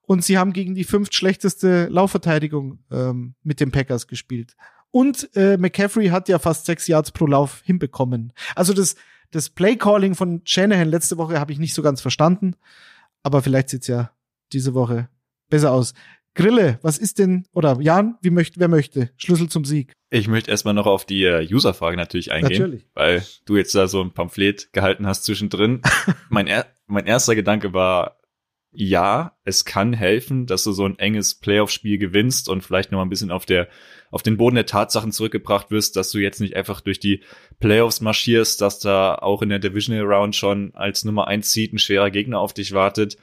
und sie haben gegen die fünft schlechteste Laufverteidigung ähm, mit den Packers gespielt. Und äh, McCaffrey hat ja fast sechs Yards pro Lauf hinbekommen. Also das, das Playcalling von Shanahan letzte Woche habe ich nicht so ganz verstanden. Aber vielleicht sieht's ja diese Woche besser aus. Grille, was ist denn, oder Jan, wie möchte, wer möchte? Schlüssel zum Sieg. Ich möchte erstmal noch auf die äh, User-Frage natürlich eingehen. Natürlich. Weil du jetzt da so ein Pamphlet gehalten hast zwischendrin. mein, er mein erster Gedanke war, ja, es kann helfen, dass du so ein enges Playoff-Spiel gewinnst und vielleicht noch mal ein bisschen auf der auf den Boden der Tatsachen zurückgebracht wirst, dass du jetzt nicht einfach durch die Playoffs marschierst, dass da auch in der Divisional Round schon als Nummer eins Seed ein schwerer Gegner auf dich wartet.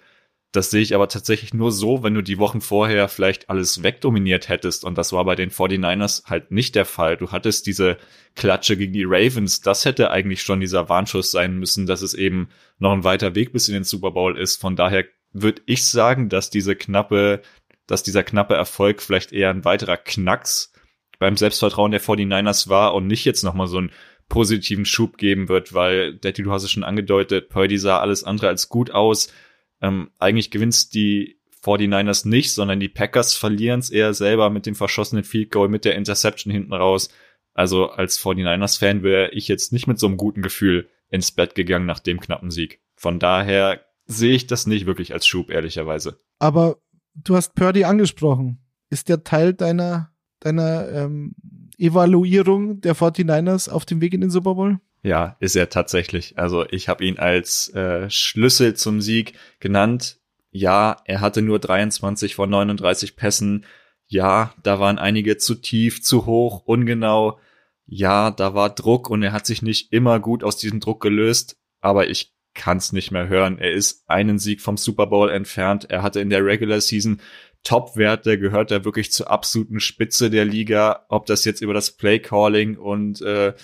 Das sehe ich aber tatsächlich nur so, wenn du die Wochen vorher vielleicht alles wegdominiert hättest. Und das war bei den 49ers halt nicht der Fall. Du hattest diese Klatsche gegen die Ravens. Das hätte eigentlich schon dieser Warnschuss sein müssen, dass es eben noch ein weiter Weg bis in den Super Bowl ist. Von daher würde ich sagen, dass diese knappe, dass dieser knappe Erfolg vielleicht eher ein weiterer Knacks beim Selbstvertrauen der 49ers war und nicht jetzt nochmal so einen positiven Schub geben wird, weil, Daddy, du hast es schon angedeutet, Purdy sah alles andere als gut aus. Ähm, eigentlich gewinnst die 49ers nicht, sondern die Packers verlieren es eher selber mit dem verschossenen Field Goal, mit der Interception hinten raus. Also als 49ers-Fan wäre ich jetzt nicht mit so einem guten Gefühl ins Bett gegangen nach dem knappen Sieg. Von daher sehe ich das nicht wirklich als Schub, ehrlicherweise. Aber du hast Purdy angesprochen. Ist der Teil deiner, deiner ähm, Evaluierung der 49ers auf dem Weg in den Super Bowl? Ja, ist er tatsächlich. Also ich habe ihn als äh, Schlüssel zum Sieg genannt. Ja, er hatte nur 23 von 39 Pässen. Ja, da waren einige zu tief, zu hoch, ungenau. Ja, da war Druck und er hat sich nicht immer gut aus diesem Druck gelöst. Aber ich kann es nicht mehr hören. Er ist einen Sieg vom Super Bowl entfernt. Er hatte in der Regular Season Top-Werte, gehört er wirklich zur absoluten Spitze der Liga. Ob das jetzt über das Play-Calling und äh,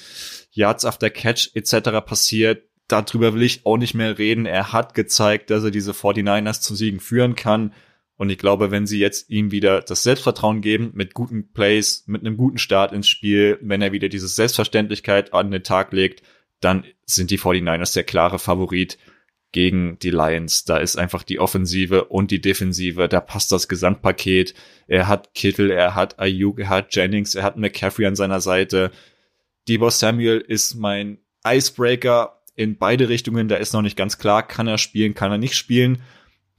Yards after Catch etc. passiert, darüber will ich auch nicht mehr reden. Er hat gezeigt, dass er diese 49ers zu Siegen führen kann. Und ich glaube, wenn sie jetzt ihm wieder das Selbstvertrauen geben, mit guten Plays, mit einem guten Start ins Spiel, wenn er wieder diese Selbstverständlichkeit an den Tag legt, dann sind die 49ers der klare Favorit gegen die Lions. Da ist einfach die Offensive und die Defensive, da passt das Gesamtpaket. Er hat Kittel, er hat Ayuk, er hat Jennings, er hat McCaffrey an seiner Seite. Debo Samuel ist mein Icebreaker in beide Richtungen. Da ist noch nicht ganz klar, kann er spielen, kann er nicht spielen.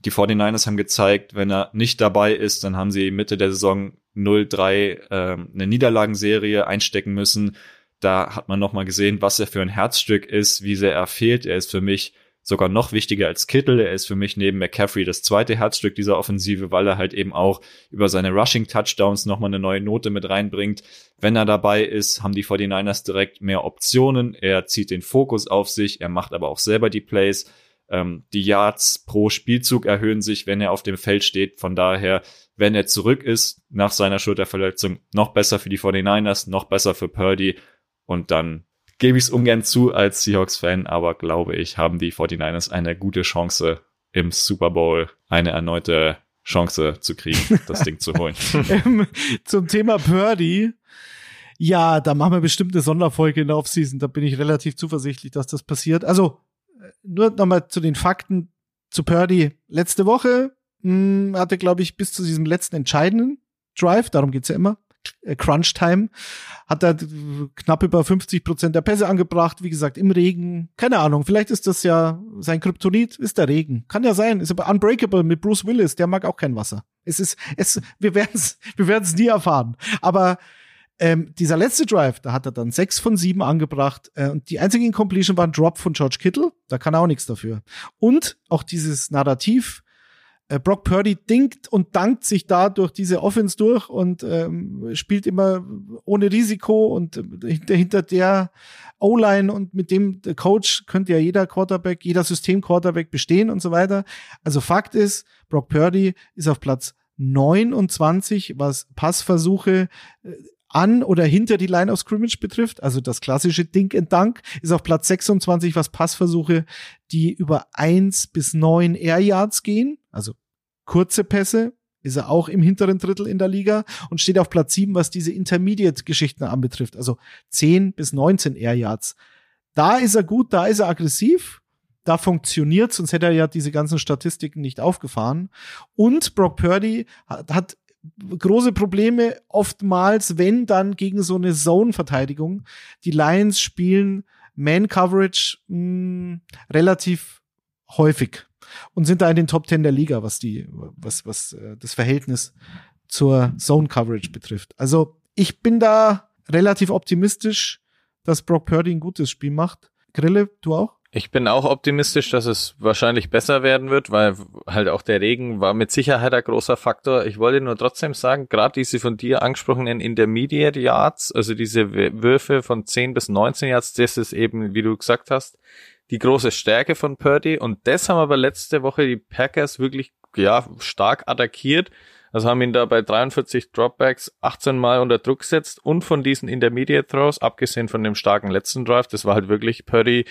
Die 49ers haben gezeigt, wenn er nicht dabei ist, dann haben sie Mitte der Saison 0-3 äh, eine Niederlagenserie einstecken müssen. Da hat man nochmal gesehen, was er für ein Herzstück ist, wie sehr er fehlt. Er ist für mich sogar noch wichtiger als Kittel. Er ist für mich neben McCaffrey das zweite Herzstück dieser Offensive, weil er halt eben auch über seine Rushing Touchdowns nochmal eine neue Note mit reinbringt. Wenn er dabei ist, haben die 49ers direkt mehr Optionen. Er zieht den Fokus auf sich, er macht aber auch selber die Plays. Ähm, die Yards pro Spielzug erhöhen sich, wenn er auf dem Feld steht. Von daher, wenn er zurück ist nach seiner Schulterverletzung, noch besser für die 49ers, noch besser für Purdy. Und dann gebe ich es ungern zu als Seahawks-Fan, aber glaube ich, haben die 49ers eine gute Chance im Super Bowl eine erneute Chance zu kriegen, das Ding zu holen. zum Thema Purdy. Ja, da machen wir bestimmt eine Sonderfolge in der Offseason. Da bin ich relativ zuversichtlich, dass das passiert. Also, äh, nur nochmal zu den Fakten zu Purdy. Letzte Woche mh, hm, hatte, glaube ich, bis zu diesem letzten entscheidenden Drive, darum geht's ja immer, äh, Crunch Time, hat er knapp über 50 Prozent der Pässe angebracht. Wie gesagt, im Regen. Keine Ahnung. Vielleicht ist das ja sein Kryptonit, ist der Regen. Kann ja sein. Ist aber unbreakable mit Bruce Willis. Der mag auch kein Wasser. Es ist, es, wir werden es, wir werden es nie erfahren. Aber ähm, dieser letzte Drive, da hat er dann sechs von sieben angebracht. Äh, und die einzige Incompletion war ein Drop von George Kittle. Da kann er auch nichts dafür. Und auch dieses Narrativ, Brock Purdy dingt und dankt sich da durch diese Offense durch und ähm, spielt immer ohne Risiko und hinter, hinter der O-Line und mit dem Coach könnte ja jeder Quarterback, jeder System-Quarterback bestehen und so weiter. Also Fakt ist, Brock Purdy ist auf Platz 29, was Passversuche äh, an oder hinter die Line of Scrimmage betrifft, also das klassische Dink and Dunk, ist auf Platz 26, was Passversuche, die über eins bis neun Air Yards gehen, also kurze Pässe, ist er auch im hinteren Drittel in der Liga und steht auf Platz sieben, was diese Intermediate-Geschichten anbetrifft, also zehn bis neunzehn Air Yards. Da ist er gut, da ist er aggressiv, da funktioniert, sonst hätte er ja diese ganzen Statistiken nicht aufgefahren. Und Brock Purdy hat, hat große Probleme oftmals, wenn dann gegen so eine Zone-Verteidigung. Die Lions spielen Man-Coverage hm, relativ häufig und sind da in den Top 10 der Liga, was die, was, was äh, das Verhältnis zur Zone-Coverage betrifft. Also ich bin da relativ optimistisch, dass Brock Purdy ein gutes Spiel macht. Grille, du auch? Ich bin auch optimistisch, dass es wahrscheinlich besser werden wird, weil halt auch der Regen war mit Sicherheit ein großer Faktor. Ich wollte nur trotzdem sagen, gerade diese von dir angesprochenen Intermediate Yards, also diese Würfe von 10 bis 19 Yards, das ist eben, wie du gesagt hast, die große Stärke von Purdy. Und das haben aber letzte Woche die Packers wirklich, ja, stark attackiert. Also haben ihn da bei 43 Dropbacks 18 Mal unter Druck gesetzt und von diesen Intermediate Throws, abgesehen von dem starken letzten Drive, das war halt wirklich Purdy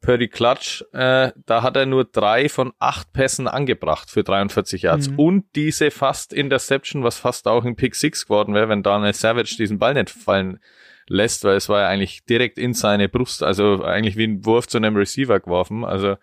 Purdy Clutch, äh, da hat er nur drei von acht Pässen angebracht für 43 Yards. Mhm. Und diese fast Interception, was fast auch ein Pick Six geworden wäre, wenn Daniel Savage diesen Ball nicht fallen lässt, weil es war ja eigentlich direkt in seine Brust, also eigentlich wie ein Wurf zu einem Receiver geworfen. Also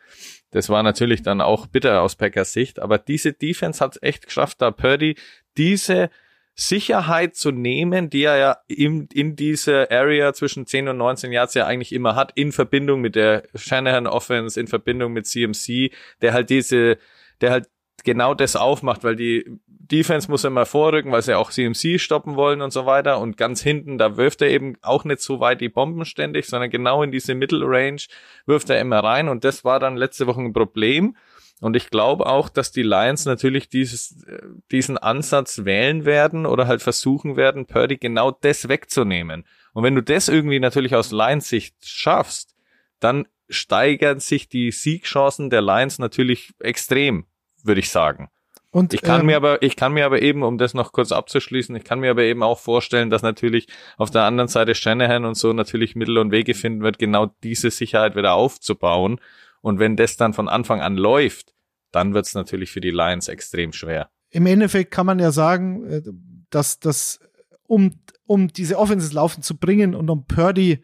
Das war natürlich dann auch bitter aus Packers Sicht, aber diese Defense hat es echt geschafft, da Purdy diese Sicherheit zu nehmen, die er ja in, in dieser Area zwischen 10 und 19 Yards ja eigentlich immer hat, in Verbindung mit der Shanahan Offense, in Verbindung mit CMC, der halt diese, der halt genau das aufmacht, weil die Defense muss immer vorrücken, weil sie auch CMC stoppen wollen und so weiter. Und ganz hinten, da wirft er eben auch nicht so weit die Bomben ständig, sondern genau in diese Middle Range wirft er immer rein. Und das war dann letzte Woche ein Problem. Und ich glaube auch, dass die Lions natürlich dieses, diesen Ansatz wählen werden oder halt versuchen werden, Purdy genau das wegzunehmen. Und wenn du das irgendwie natürlich aus Lions Sicht schaffst, dann steigern sich die Siegchancen der Lions natürlich extrem, würde ich sagen. Und, ich kann ähm, mir aber, ich kann mir aber eben, um das noch kurz abzuschließen, ich kann mir aber eben auch vorstellen, dass natürlich auf der anderen Seite Shanahan und so natürlich Mittel und Wege finden wird, genau diese Sicherheit wieder aufzubauen. Und wenn das dann von Anfang an läuft, dann wird es natürlich für die Lions extrem schwer. Im Endeffekt kann man ja sagen, äh, dass das, um, um diese Offenses laufen zu bringen und um Purdy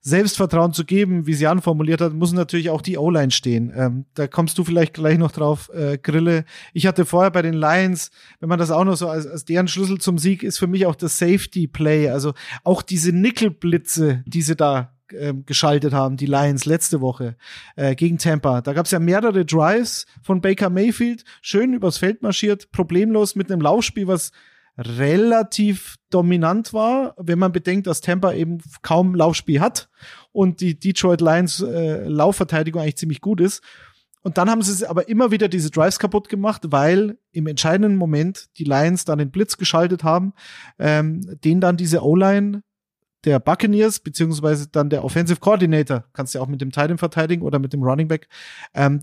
Selbstvertrauen zu geben, wie sie anformuliert hat, muss natürlich auch die O-Line stehen. Ähm, da kommst du vielleicht gleich noch drauf, äh, Grille. Ich hatte vorher bei den Lions, wenn man das auch noch so als, als deren Schlüssel zum Sieg ist, für mich auch das Safety Play. Also auch diese Nickelblitze, die sie da äh, geschaltet haben, die Lions letzte Woche äh, gegen Tampa. Da gab es ja mehrere Drives von Baker Mayfield, schön übers Feld marschiert, problemlos mit einem Laufspiel, was relativ dominant war, wenn man bedenkt, dass Tampa eben kaum Laufspiel hat und die Detroit Lions äh, Laufverteidigung eigentlich ziemlich gut ist. Und dann haben sie aber immer wieder diese Drives kaputt gemacht, weil im entscheidenden Moment die Lions dann den Blitz geschaltet haben, ähm, den dann diese O-Line der Buccaneers, beziehungsweise dann der Offensive Coordinator, kannst du ja auch mit dem Titan verteidigen oder mit dem Running Back, ähm,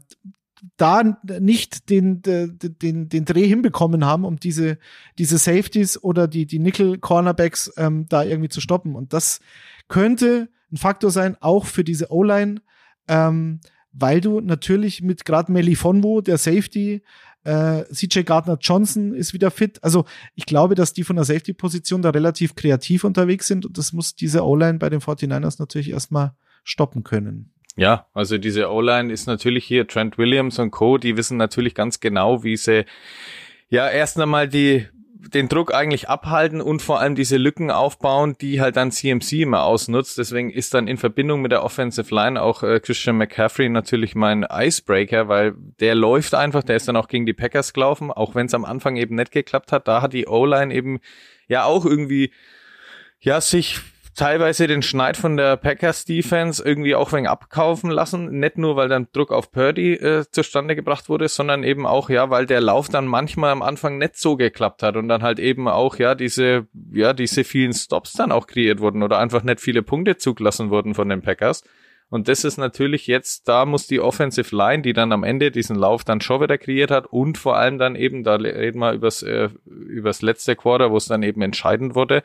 da nicht den, den, den Dreh hinbekommen haben, um diese, diese Safeties oder die, die Nickel-Cornerbacks ähm, da irgendwie zu stoppen. Und das könnte ein Faktor sein, auch für diese O-Line, ähm, weil du natürlich mit gerade Melifonwu, der Safety, äh, CJ Gardner Johnson ist wieder fit. Also ich glaube, dass die von der Safety-Position da relativ kreativ unterwegs sind und das muss diese O-Line bei den 49ers natürlich erstmal stoppen können. Ja, also diese O-Line ist natürlich hier Trent Williams und Co., die wissen natürlich ganz genau, wie sie ja erst einmal die den Druck eigentlich abhalten und vor allem diese Lücken aufbauen, die halt dann CMC immer ausnutzt. Deswegen ist dann in Verbindung mit der Offensive Line auch äh, Christian McCaffrey natürlich mein Icebreaker, weil der läuft einfach, der ist dann auch gegen die Packers gelaufen, auch wenn es am Anfang eben nicht geklappt hat. Da hat die O-Line eben ja auch irgendwie ja sich teilweise den Schneid von der Packers Defense irgendwie auch wegen abkaufen lassen. Nicht nur, weil dann Druck auf Purdy äh, zustande gebracht wurde, sondern eben auch, ja, weil der Lauf dann manchmal am Anfang nicht so geklappt hat und dann halt eben auch, ja, diese, ja, diese vielen Stops dann auch kreiert wurden oder einfach nicht viele Punkte zugelassen wurden von den Packers. Und das ist natürlich jetzt, da muss die Offensive Line, die dann am Ende diesen Lauf dann schon wieder kreiert hat und vor allem dann eben, da reden wir übers, äh, übers letzte Quarter, wo es dann eben entscheidend wurde,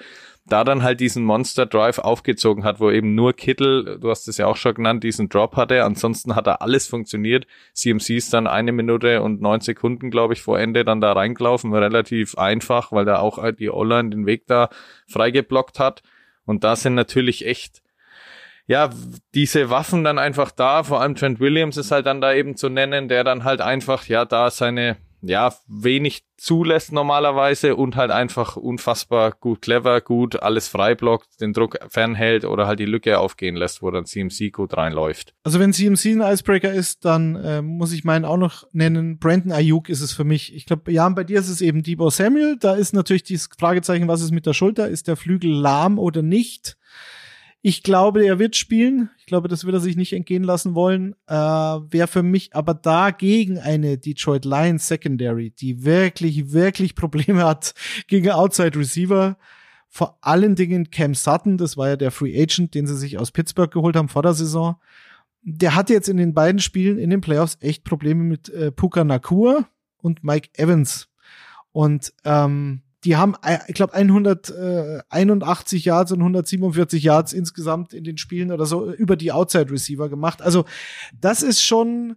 da dann halt diesen Monster Drive aufgezogen hat, wo eben nur Kittel, du hast es ja auch schon genannt, diesen Drop hatte. Ansonsten hat da alles funktioniert. CMC ist dann eine Minute und neun Sekunden, glaube ich, vor Ende dann da reingelaufen. Relativ einfach, weil da auch die O-Line den Weg da freigeblockt hat. Und da sind natürlich echt ja, diese Waffen dann einfach da, vor allem Trent Williams ist halt dann da eben zu nennen, der dann halt einfach, ja, da seine, ja, wenig zulässt normalerweise und halt einfach unfassbar gut, clever, gut, alles freiblockt, den Druck fernhält oder halt die Lücke aufgehen lässt, wo dann CMC gut reinläuft. Also wenn CMC ein Icebreaker ist, dann äh, muss ich meinen auch noch nennen, Brandon Ayuk ist es für mich. Ich glaube, ja, bei dir ist es eben Debo Samuel, da ist natürlich dieses Fragezeichen, was ist mit der Schulter, ist der Flügel lahm oder nicht? Ich glaube, er wird spielen. Ich glaube, das wird er sich nicht entgehen lassen wollen. Äh, Wäre für mich aber dagegen eine Detroit Lions Secondary, die wirklich, wirklich Probleme hat gegen Outside Receiver. Vor allen Dingen Cam Sutton, das war ja der Free Agent, den sie sich aus Pittsburgh geholt haben vor der Saison. Der hatte jetzt in den beiden Spielen in den Playoffs echt Probleme mit äh, Puka Nakua und Mike Evans. Und ähm, die haben, äh, ich glaube, 181 Yards und 147 Yards insgesamt in den Spielen oder so über die Outside Receiver gemacht. Also das ist schon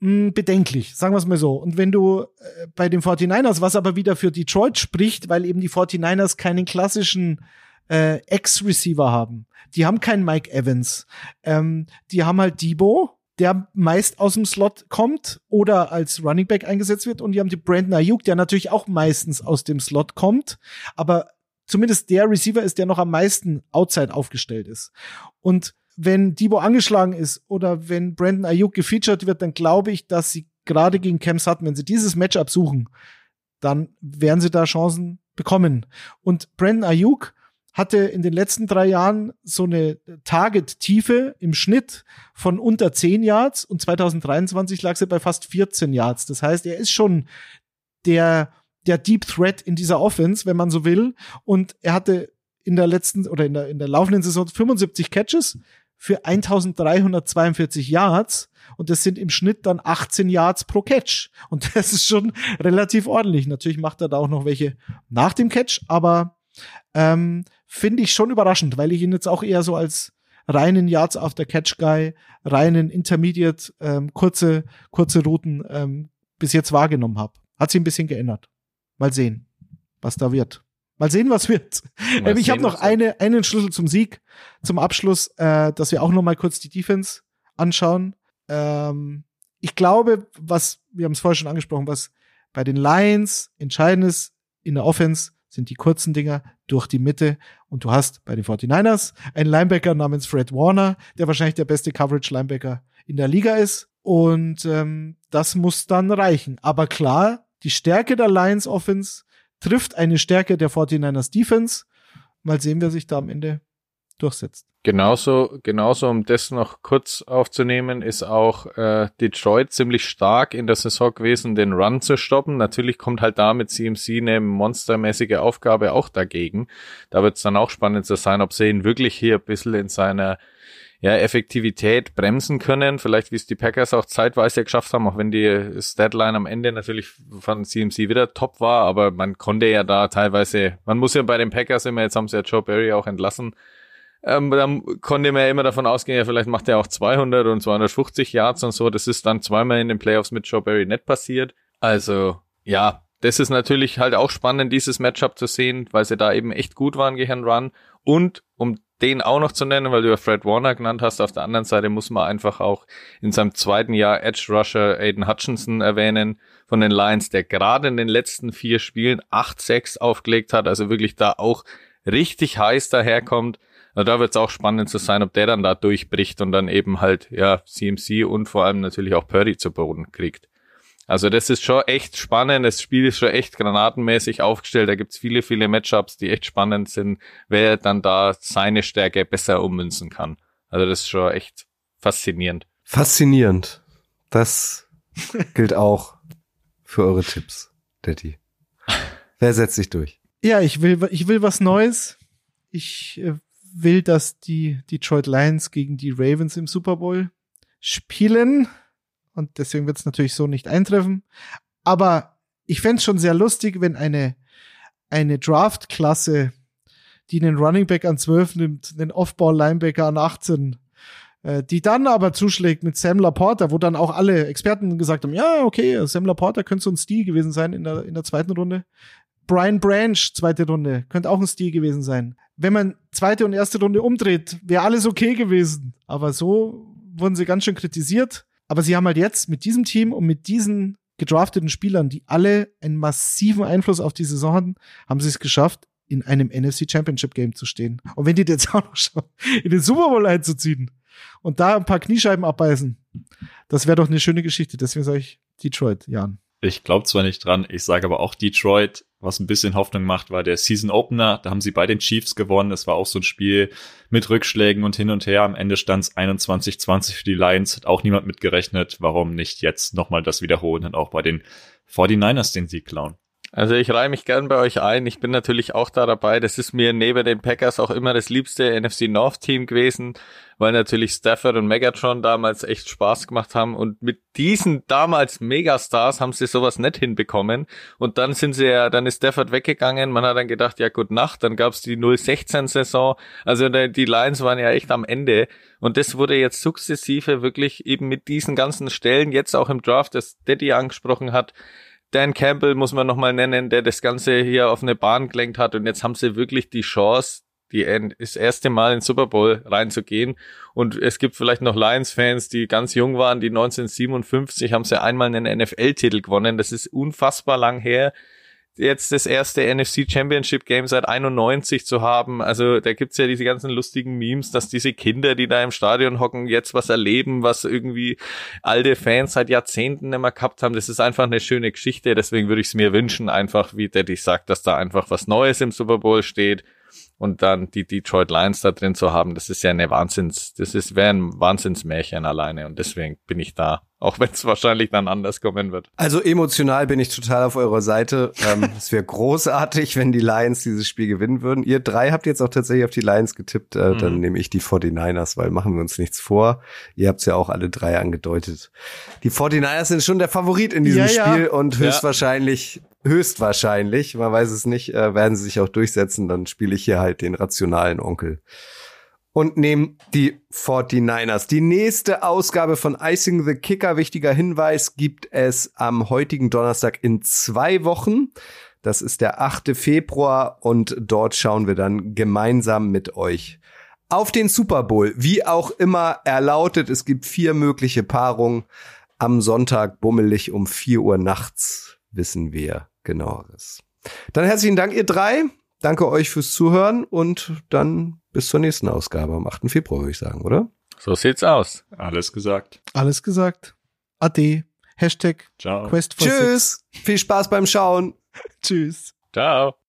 mh, hm, bedenklich, sagen wir es mal so. Und wenn du äh, bei den 49ers, was aber wieder für Detroit spricht, weil eben die 49ers keinen klassischen äh, Ex-Receiver haben. Die haben keinen Mike Evans. Ähm, die haben halt Debo, der meist aus dem Slot kommt oder als Running Back eingesetzt wird. Und die haben die Brandon Ayuk, der natürlich auch meistens aus dem Slot kommt, aber zumindest der Receiver ist, der noch am meisten outside aufgestellt ist. Und wenn Debo angeschlagen ist oder wenn Brandon Ayuk gefeatured wird, dann glaube ich, dass sie gerade gegen Cam Sutton, wenn sie dieses Matchup suchen, dann werden sie da Chancen bekommen. Und Brandon Ayuk hatte in den letzten drei Jahren so eine Target-Tiefe im Schnitt von unter 10 Yards und 2023 lag sie bei fast 14 Yards. Das heißt, er ist schon der, der Deep Threat in dieser Offense, wenn man so will. Und er hatte in der letzten oder in der, in der laufenden Saison 75 Catches für 1342 Yards und das sind im Schnitt dann 18 Yards pro Catch. Und das ist schon relativ ordentlich. Natürlich macht er da auch noch welche nach dem Catch, aber ähm, finde ich schon überraschend, weil ich ihn jetzt auch eher so als reinen Yards after Catch Guy, reinen Intermediate, ähm, kurze, kurze Routen ähm, bis jetzt wahrgenommen habe. Hat sich ein bisschen geändert. Mal sehen, was da wird. Mal sehen, was wird. Mal ich habe noch eine, einen Schlüssel zum Sieg, zum Abschluss, äh, dass wir auch noch mal kurz die Defense anschauen. Ähm, ich glaube, was, wir haben es vorher schon angesprochen, was bei den Lions entscheidend ist in der Offense, sind die kurzen Dinger durch die Mitte. Und du hast bei den 49ers einen Linebacker namens Fred Warner, der wahrscheinlich der beste Coverage-Linebacker in der Liga ist. Und ähm, das muss dann reichen. Aber klar, die Stärke der Lions Offense trifft eine Stärke der 49ers Defense. Mal sehen, wer sich da am Ende durchsetzt. Genauso, genauso, um das noch kurz aufzunehmen, ist auch äh, Detroit ziemlich stark in der Saison gewesen, den Run zu stoppen. Natürlich kommt halt da mit CMC eine monstermäßige Aufgabe auch dagegen. Da wird es dann auch spannend zu sein, ob sie ihn wirklich hier ein bisschen in seiner ja, Effektivität bremsen können. Vielleicht wie es die Packers auch zeitweise geschafft haben, auch wenn die Statline am Ende natürlich von CMC wieder top war, aber man konnte ja da teilweise, man muss ja bei den Packers immer, jetzt haben sie ja Joe Barry auch entlassen, ähm, dann konnte man ja immer davon ausgehen, ja, vielleicht macht er auch 200 und 250 Yards und so. Das ist dann zweimal in den Playoffs mit Joe Barry nicht passiert. Also, ja, das ist natürlich halt auch spannend, dieses Matchup zu sehen, weil sie da eben echt gut waren gegen Run. Und um den auch noch zu nennen, weil du ja Fred Warner genannt hast, auf der anderen Seite muss man einfach auch in seinem zweiten Jahr Edge Rusher Aiden Hutchinson erwähnen von den Lions, der gerade in den letzten vier Spielen 8-6 aufgelegt hat, also wirklich da auch richtig heiß daherkommt. Also da wird es auch spannend zu sein, ob der dann da durchbricht und dann eben halt, ja, CMC und vor allem natürlich auch Purdy zu Boden kriegt. Also das ist schon echt spannend. Das Spiel ist schon echt granatenmäßig aufgestellt. Da gibt's viele, viele Matchups, die echt spannend sind, wer dann da seine Stärke besser ummünzen kann. Also das ist schon echt faszinierend. Faszinierend. Das gilt auch für eure Tipps, Daddy. Wer setzt sich durch? Ja, ich will, ich will was Neues. Ich äh, will, dass die Detroit Lions gegen die Ravens im Super Bowl spielen. Und deswegen wird es natürlich so nicht eintreffen. Aber ich fände schon sehr lustig, wenn eine, eine Draft-Klasse, die einen Running Back an 12 nimmt, einen Off-Ball-Linebacker an 18, äh, die dann aber zuschlägt mit Sam Laporta, wo dann auch alle Experten gesagt haben, ja, okay, Sam Laporta könnte so ein Stil gewesen sein in der, in der zweiten Runde. Brian Branch, zweite Runde, könnte auch ein Stil gewesen sein wenn man zweite und erste Runde umdreht, wäre alles okay gewesen. Aber so wurden sie ganz schön kritisiert. Aber sie haben halt jetzt mit diesem Team und mit diesen gedrafteten Spielern, die alle einen massiven Einfluss auf die Saison hatten, haben sie es geschafft, in einem NFC Championship Game zu stehen. Und wenn die jetzt auch noch schauen, in den Super Bowl einzuziehen und da ein paar Kniescheiben abbeißen, das wäre doch eine schöne Geschichte. Deswegen sage ich Detroit, Jan. Ich glaube zwar nicht dran, ich sage aber auch Detroit. Was ein bisschen Hoffnung macht, war der Season Opener. Da haben sie bei den Chiefs gewonnen. Es war auch so ein Spiel mit Rückschlägen und hin und her. Am Ende stand es 21-20 für die Lions. Hat auch niemand mitgerechnet. Warum nicht jetzt nochmal das wiederholen und auch bei den 49ers den Sieg klauen? Also ich reihe mich gern bei euch ein. Ich bin natürlich auch da dabei. Das ist mir neben den Packers auch immer das liebste NFC North Team gewesen, weil natürlich Stafford und Megatron damals echt Spaß gemacht haben. Und mit diesen damals Megastars haben sie sowas nicht hinbekommen. Und dann sind sie ja, dann ist Stafford weggegangen. Man hat dann gedacht, ja gut Nacht. Dann gab's die 016 Saison. Also die Lions waren ja echt am Ende. Und das wurde jetzt sukzessive wirklich eben mit diesen ganzen Stellen, jetzt auch im Draft, das Daddy angesprochen hat, Dan Campbell muss man nochmal nennen, der das Ganze hier auf eine Bahn gelenkt hat und jetzt haben sie wirklich die Chance, die das erste Mal in Super Bowl reinzugehen. Und es gibt vielleicht noch Lions-Fans, die ganz jung waren, die 1957 haben sie einmal einen NFL-Titel gewonnen. Das ist unfassbar lang her jetzt das erste NFC Championship Game seit 91 zu haben. Also da gibt's ja diese ganzen lustigen Memes, dass diese Kinder, die da im Stadion hocken, jetzt was erleben, was irgendwie alte Fans seit Jahrzehnten immer gehabt haben. Das ist einfach eine schöne Geschichte. Deswegen würde ich es mir wünschen, einfach wie dich sagt, dass da einfach was Neues im Super Bowl steht und dann die Detroit Lions da drin zu haben, das ist ja eine Wahnsinns, das ist wäre ein Wahnsinnsmärchen alleine und deswegen bin ich da, auch wenn es wahrscheinlich dann anders kommen wird. Also emotional bin ich total auf eurer Seite. Ähm, es wäre großartig, wenn die Lions dieses Spiel gewinnen würden. Ihr drei habt jetzt auch tatsächlich auf die Lions getippt, äh, mhm. dann nehme ich die 49ers, weil machen wir uns nichts vor. Ihr habt es ja auch alle drei angedeutet. Die 49ers sind schon der Favorit in diesem ja, Spiel ja. und höchstwahrscheinlich ja höchstwahrscheinlich, man weiß es nicht, äh, werden sie sich auch durchsetzen, dann spiele ich hier halt den rationalen Onkel. Und nehme die 49ers. Die nächste Ausgabe von Icing the Kicker, wichtiger Hinweis, gibt es am heutigen Donnerstag in zwei Wochen. Das ist der 8. Februar und dort schauen wir dann gemeinsam mit euch auf den Super Bowl. Wie auch immer er lautet, es gibt vier mögliche Paarungen. Am Sonntag bummelig um 4 Uhr nachts wissen wir, genaueres. Dann herzlichen Dank, ihr drei. Danke euch fürs Zuhören und dann bis zur nächsten Ausgabe am 8. Februar, würde ich sagen, oder? So sieht's aus. Alles gesagt. Alles gesagt. Ade. Hashtag Ciao. Quest for Tschüss. Six. Viel Spaß beim Schauen. Tschüss. Ciao.